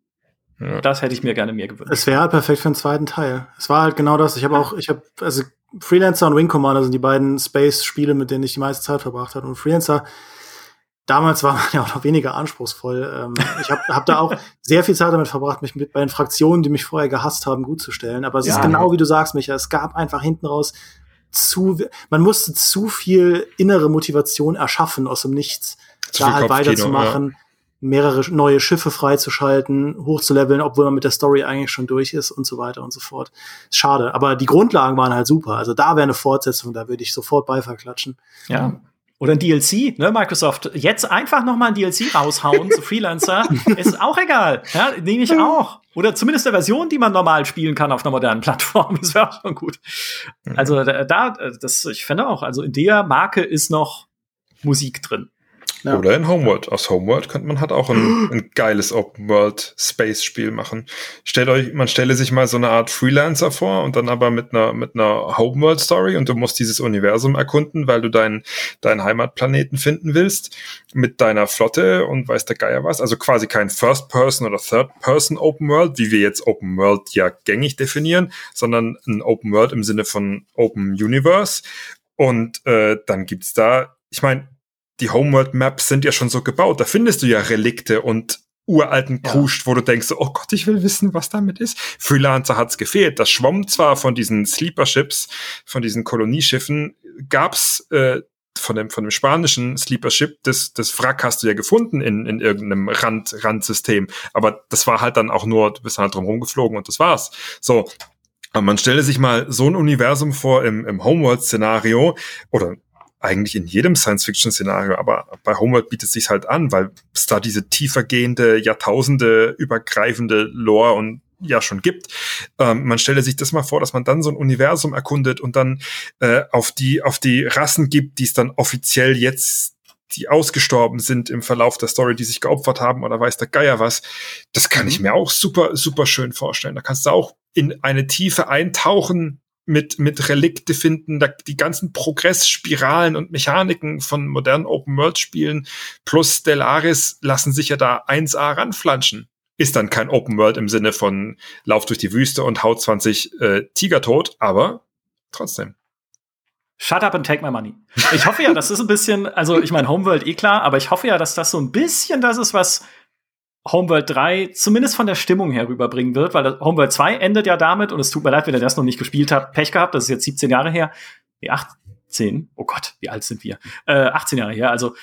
Ja. Das hätte ich mir gerne mehr gewünscht. Es wäre halt perfekt für einen zweiten Teil. Es war halt genau das. Ich habe auch, ich habe, also Freelancer und Wing Commander sind die beiden Space-Spiele, mit denen ich die meiste Zeit verbracht habe. Und Freelancer damals war man ja auch noch weniger anspruchsvoll. Ähm, ich habe hab da auch sehr viel Zeit damit verbracht, mich mit bei den Fraktionen, die mich vorher gehasst haben, gut zu stellen. Aber es ja, ist genau wie du sagst, Micha, es gab einfach hinten raus zu, man musste zu viel innere Motivation erschaffen aus dem Nichts, zu da halt weiterzumachen, ja. mehrere neue Schiffe freizuschalten, hochzuleveln, obwohl man mit der Story eigentlich schon durch ist und so weiter und so fort. Schade, aber die Grundlagen waren halt super. Also da wäre eine Fortsetzung, da würde ich sofort Beifall klatschen. Ja, oder ein DLC, ne, Microsoft. Jetzt einfach noch mal ein DLC raushauen zu Freelancer. ist auch egal. Ja, nehme ich auch. Oder zumindest eine Version, die man normal spielen kann auf einer modernen Plattform. Das wäre auch schon gut. Also da, das, ich finde auch, also in der Marke ist noch Musik drin. Ja. Oder in Homeworld. Aus Homeworld könnte man halt auch ein, ein geiles Open-World-Space-Spiel machen. Stellt euch, man stelle sich mal so eine Art Freelancer vor und dann aber mit einer, mit einer Homeworld-Story und du musst dieses Universum erkunden, weil du deinen, deinen Heimatplaneten finden willst mit deiner Flotte und weiß der Geier was. Also quasi kein First-Person oder Third-Person Open-World, wie wir jetzt Open-World ja gängig definieren, sondern ein Open-World im Sinne von Open Universe. Und äh, dann gibt's da, ich meine, die Homeworld Maps sind ja schon so gebaut. Da findest du ja Relikte und uralten Kruscht, ja. wo du denkst, oh Gott, ich will wissen, was damit ist. Freelancer hat's gefehlt. Das schwamm zwar von diesen Sleeper-Ships, von diesen Kolonieschiffen, gab's äh, von dem, von dem spanischen Sleeper-Ship, das, das Wrack hast du ja gefunden in, in irgendeinem Rand, Randsystem. Aber das war halt dann auch nur, du bist halt drum rumgeflogen und das war's. So. Aber man stelle sich mal so ein Universum vor im, im Homeworld-Szenario oder eigentlich in jedem Science-Fiction-Szenario, aber bei Homeworld bietet es sich halt an, weil es da diese tiefergehende, Jahrtausende übergreifende Lore und ja schon gibt. Ähm, man stelle sich das mal vor, dass man dann so ein Universum erkundet und dann äh, auf die auf die Rassen gibt, die es dann offiziell jetzt die ausgestorben sind im Verlauf der Story, die sich geopfert haben oder weiß der Geier was. Das kann mhm. ich mir auch super super schön vorstellen. Da kannst du auch in eine Tiefe eintauchen, mit, mit Relikte finden, da, die ganzen Progressspiralen und Mechaniken von modernen Open-World-Spielen plus Stellaris lassen sich ja da 1A ranflanschen. Ist dann kein Open World im Sinne von Lauf durch die Wüste und haut 20 äh, Tiger tot, aber trotzdem. Shut up and take my money. Ich hoffe ja, das ist ein bisschen, also ich meine, Homeworld eh klar, aber ich hoffe ja, dass das so ein bisschen das ist, was Homeworld 3 zumindest von der Stimmung her rüberbringen wird, weil Homeworld 2 endet ja damit, und es tut mir leid, wenn ihr das noch nicht gespielt habt, Pech gehabt, das ist jetzt 17 Jahre her. Nee, 18, oh Gott, wie alt sind wir? Äh, 18 Jahre her, also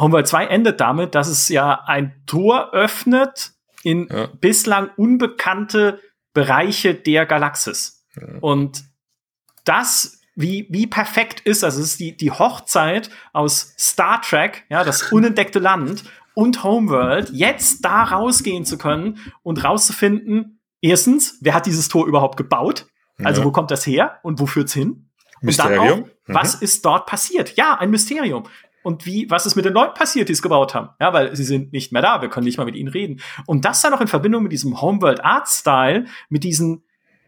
Homeworld 2 endet damit, dass es ja ein Tor öffnet in ja. bislang unbekannte Bereiche der Galaxis. Ja. Und das wie, wie perfekt ist, also es ist die, die Hochzeit aus Star Trek, ja, das unentdeckte Land und Homeworld, jetzt da rausgehen zu können und rauszufinden, erstens, wer hat dieses Tor überhaupt gebaut? Also ja. wo kommt das her und wo führt's hin? Mysterium. Und dann auch, mhm. was ist dort passiert? Ja, ein Mysterium. Und wie, was ist mit den Leuten passiert, die es gebaut haben? Ja, weil sie sind nicht mehr da, wir können nicht mal mit ihnen reden. Und das dann noch in Verbindung mit diesem Homeworld Art Style, mit diesen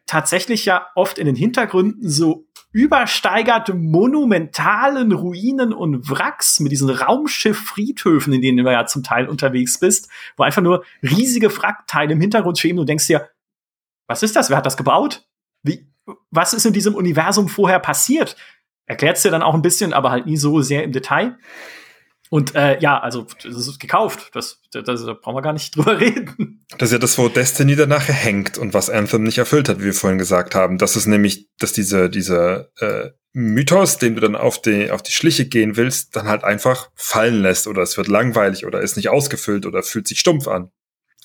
tatsächlich ja oft in den Hintergründen so übersteigerte monumentalen Ruinen und Wracks mit diesen Raumschiff-Friedhöfen, in denen du ja zum Teil unterwegs bist, wo einfach nur riesige Wrackteile im Hintergrund stehen und denkst dir, was ist das? Wer hat das gebaut? Wie, was ist in diesem Universum vorher passiert? Erklärt es dir dann auch ein bisschen, aber halt nie so sehr im Detail. Und äh, ja, also das ist gekauft. Das, das, das, da brauchen wir gar nicht drüber reden. Das ist ja das, wo Destiny danach hängt und was Anthem nicht erfüllt hat, wie wir vorhin gesagt haben. Das ist nämlich, dass diese, dieser äh, Mythos, den du dann auf die, auf die Schliche gehen willst, dann halt einfach fallen lässt oder es wird langweilig oder ist nicht ausgefüllt oder fühlt sich stumpf an.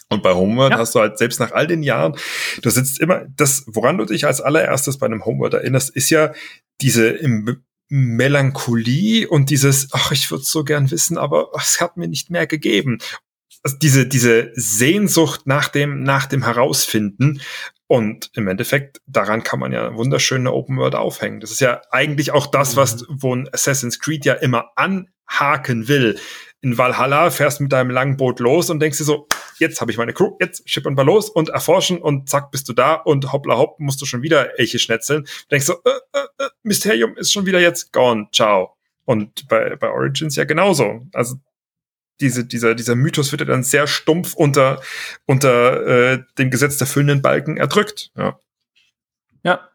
Und bei Homeworld ja. hast du halt selbst nach all den Jahren, du sitzt immer, das, woran du dich als allererstes bei einem Homeworld erinnerst, ist ja diese im Melancholie und dieses, ach, ich würde so gern wissen, aber es hat mir nicht mehr gegeben. Also diese, diese Sehnsucht nach dem, nach dem Herausfinden. Und im Endeffekt, daran kann man ja wunderschöne Open World aufhängen. Das ist ja eigentlich auch das, was, mhm. wo ein Assassin's Creed ja immer anhaken will in Valhalla, fährst mit deinem langen Boot los und denkst dir so, jetzt habe ich meine Crew, jetzt schippern wir los und erforschen und zack, bist du da und hoppla hopp, musst du schon wieder Elche schnetzeln. denkst so, äh, äh, äh, Mysterium ist schon wieder jetzt gone, ciao. Und bei, bei Origins ja genauso. Also diese, dieser, dieser Mythos wird ja dann sehr stumpf unter, unter äh, dem Gesetz der füllenden Balken erdrückt. Ja. Ja.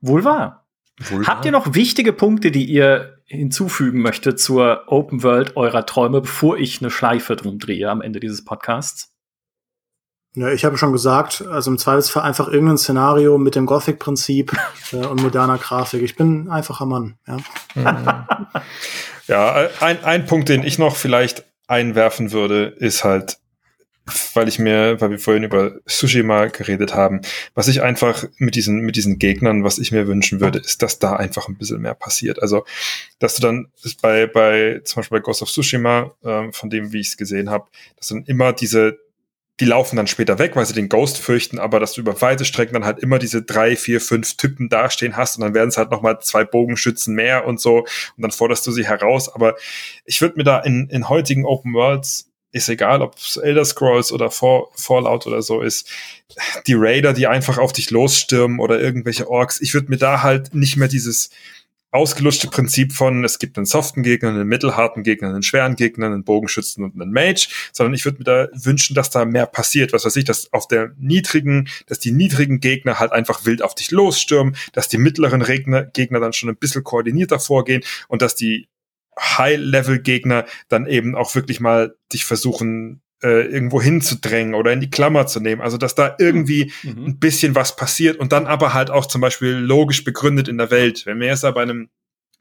Wohl wahr. Wohl Habt ihr noch wichtige Punkte, die ihr hinzufügen möchte zur Open World eurer Träume, bevor ich eine Schleife drum drehe am Ende dieses Podcasts? Ja, ich habe schon gesagt, also im Zweifelsfall einfach irgendein Szenario mit dem Gothic-Prinzip äh, und moderner Grafik. Ich bin einfacher Mann. Ja, ja ein, ein Punkt, den ich noch vielleicht einwerfen würde, ist halt weil ich mir, weil wir vorhin über Tsushima geredet haben, was ich einfach mit diesen, mit diesen Gegnern, was ich mir wünschen würde, ist, dass da einfach ein bisschen mehr passiert. Also, dass du dann bei, bei, zum Beispiel bei Ghost of Tsushima, ähm, von dem, wie ich es gesehen habe, dass dann immer diese, die laufen dann später weg, weil sie den Ghost fürchten, aber dass du über weite Strecken dann halt immer diese drei, vier, fünf Typen dastehen hast und dann werden es halt nochmal zwei Bogenschützen mehr und so und dann forderst du sie heraus. Aber ich würde mir da in, in heutigen Open Worlds ist egal, ob es Elder Scrolls oder Fallout oder so ist, die Raider, die einfach auf dich losstürmen oder irgendwelche Orks, ich würde mir da halt nicht mehr dieses ausgelutschte Prinzip von, es gibt einen soften Gegner, einen mittelharten Gegner, einen schweren Gegner, einen Bogenschützen und einen Mage, sondern ich würde mir da wünschen, dass da mehr passiert. Was weiß ich, dass auf der niedrigen, dass die niedrigen Gegner halt einfach wild auf dich losstürmen, dass die mittleren Gegner, Gegner dann schon ein bisschen koordinierter vorgehen und dass die High-Level-Gegner dann eben auch wirklich mal dich versuchen, äh, irgendwo hinzudrängen oder in die Klammer zu nehmen. Also, dass da irgendwie mhm. ein bisschen was passiert und dann aber halt auch zum Beispiel logisch begründet in der Welt. Wenn wir jetzt da bei einem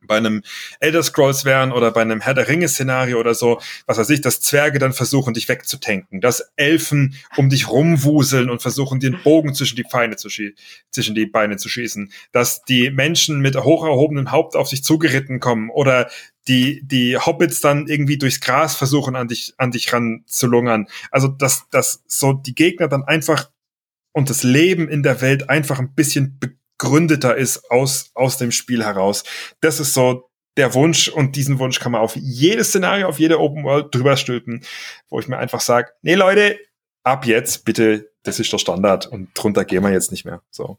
bei einem Elder Scrolls wären oder bei einem Herr der Ringe Szenario oder so, was weiß ich, dass Zwerge dann versuchen, dich wegzutanken, dass Elfen um dich rumwuseln und versuchen, den Bogen zwischen die Beine zu zwischen die Beine zu schießen, dass die Menschen mit hoch erhobenem Haupt auf dich zugeritten kommen oder die, die Hobbits dann irgendwie durchs Gras versuchen, an dich, an dich ran zu lungern. Also, dass, dass so die Gegner dann einfach und das Leben in der Welt einfach ein bisschen begründeter ist aus, aus dem Spiel heraus. Das ist so der Wunsch und diesen Wunsch kann man auf jedes Szenario, auf jede Open World drüber stülpen, wo ich mir einfach sage, nee Leute, ab jetzt bitte, das ist der Standard und drunter gehen wir jetzt nicht mehr. So.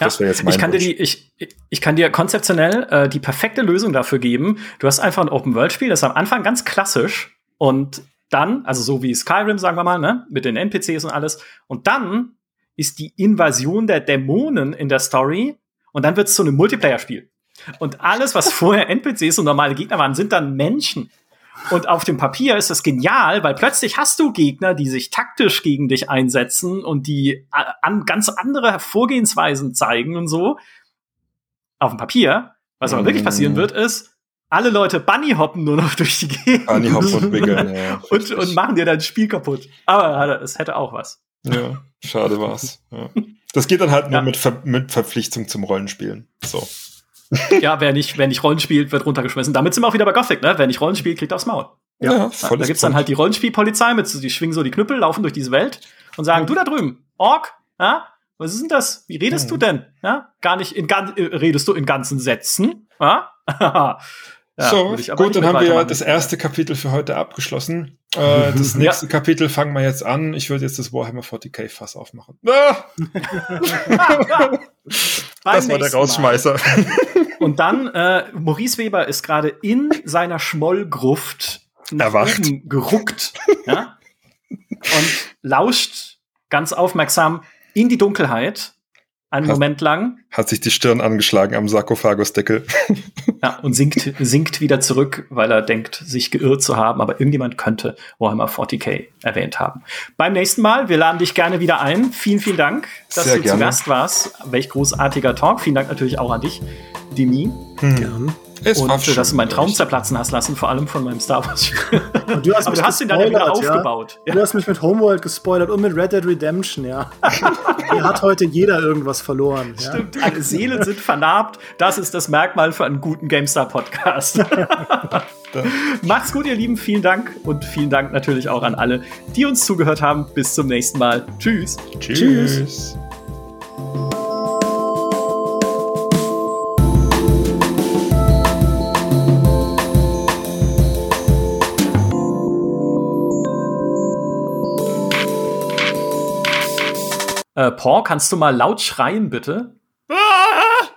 Ja, das wäre jetzt mein ich kann Wunsch. dir die, ich, ich kann dir konzeptionell äh, die perfekte Lösung dafür geben. Du hast einfach ein Open-World-Spiel, das ist am Anfang ganz klassisch und dann, also so wie Skyrim, sagen wir mal, ne, mit den NPCs und alles. Und dann ist die Invasion der Dämonen in der Story und dann wird es zu einem Multiplayer-Spiel. Und alles, was vorher NPCs und normale Gegner waren, sind dann Menschen. Und auf dem Papier ist das genial, weil plötzlich hast du Gegner, die sich taktisch gegen dich einsetzen und die äh, an ganz andere Vorgehensweisen zeigen und so. Auf dem Papier. Was aber wirklich passieren wird, ist, alle Leute Bunny hoppen nur noch durch die Gegend. Bunny hoppen und ja. und, und machen dir dein Spiel kaputt. Aber es hätte auch was. Ja, schade war's. Ja. Das geht dann halt nur ja. mit, Ver mit Verpflichtung zum Rollenspielen. So. ja, wer nicht, wer nicht Rollen spielt, wird runtergeschmissen. Damit sind wir auch wieder bei Gothic, ne? Wer nicht Rollen spielt, kriegt aufs Maul. Ja, ja voll Da gibt's dann halt die Rollenspielpolizei mit, die schwingen so die Knüppel, laufen durch diese Welt und sagen, du da drüben, Ork, ja? Was ist denn das? Wie redest mhm. du denn? Ja? Gar nicht in gan äh, redest du in ganzen Sätzen? Ja? Ja, so, gut, dann haben wir das erste Kapitel für heute abgeschlossen. Äh, das nächste ja. Kapitel fangen wir jetzt an. Ich würde jetzt das Warhammer 40k Fass aufmachen. Ah! das war der Rausschmeißer. Und dann, äh, Maurice Weber ist gerade in seiner Schmollgruft Erwacht. geruckt ja? und lauscht ganz aufmerksam in die Dunkelheit einen hat, Moment lang. Hat sich die Stirn angeschlagen am Sarkophagusdeckel. ja, und sinkt, sinkt wieder zurück, weil er denkt, sich geirrt zu haben, aber irgendjemand könnte Warhammer 40k erwähnt haben. Beim nächsten Mal, wir laden dich gerne wieder ein. Vielen, vielen Dank, dass Sehr du gerne. zu Gast warst. Welch großartiger Talk. Vielen Dank natürlich auch an dich, Demi. Hm. Gerne. Es und für dass du meinen Traum zerplatzen hast lassen, vor allem von meinem Star Wars Spiel. Du hast, Aber du hast ihn dann wieder ja? aufgebaut. Ja. Du hast mich mit Homeworld gespoilert und mit Red Dead Redemption, ja. Hier hat heute jeder irgendwas verloren. Ja? Stimmt, alle Seelen sind vernarbt. Das ist das Merkmal für einen guten GameStar-Podcast. Macht's gut, ihr Lieben. Vielen Dank. Und vielen Dank natürlich auch an alle, die uns zugehört haben. Bis zum nächsten Mal. Tschüss. Tschüss. Tschüss. Äh, Paul, kannst du mal laut schreien, bitte? Ah!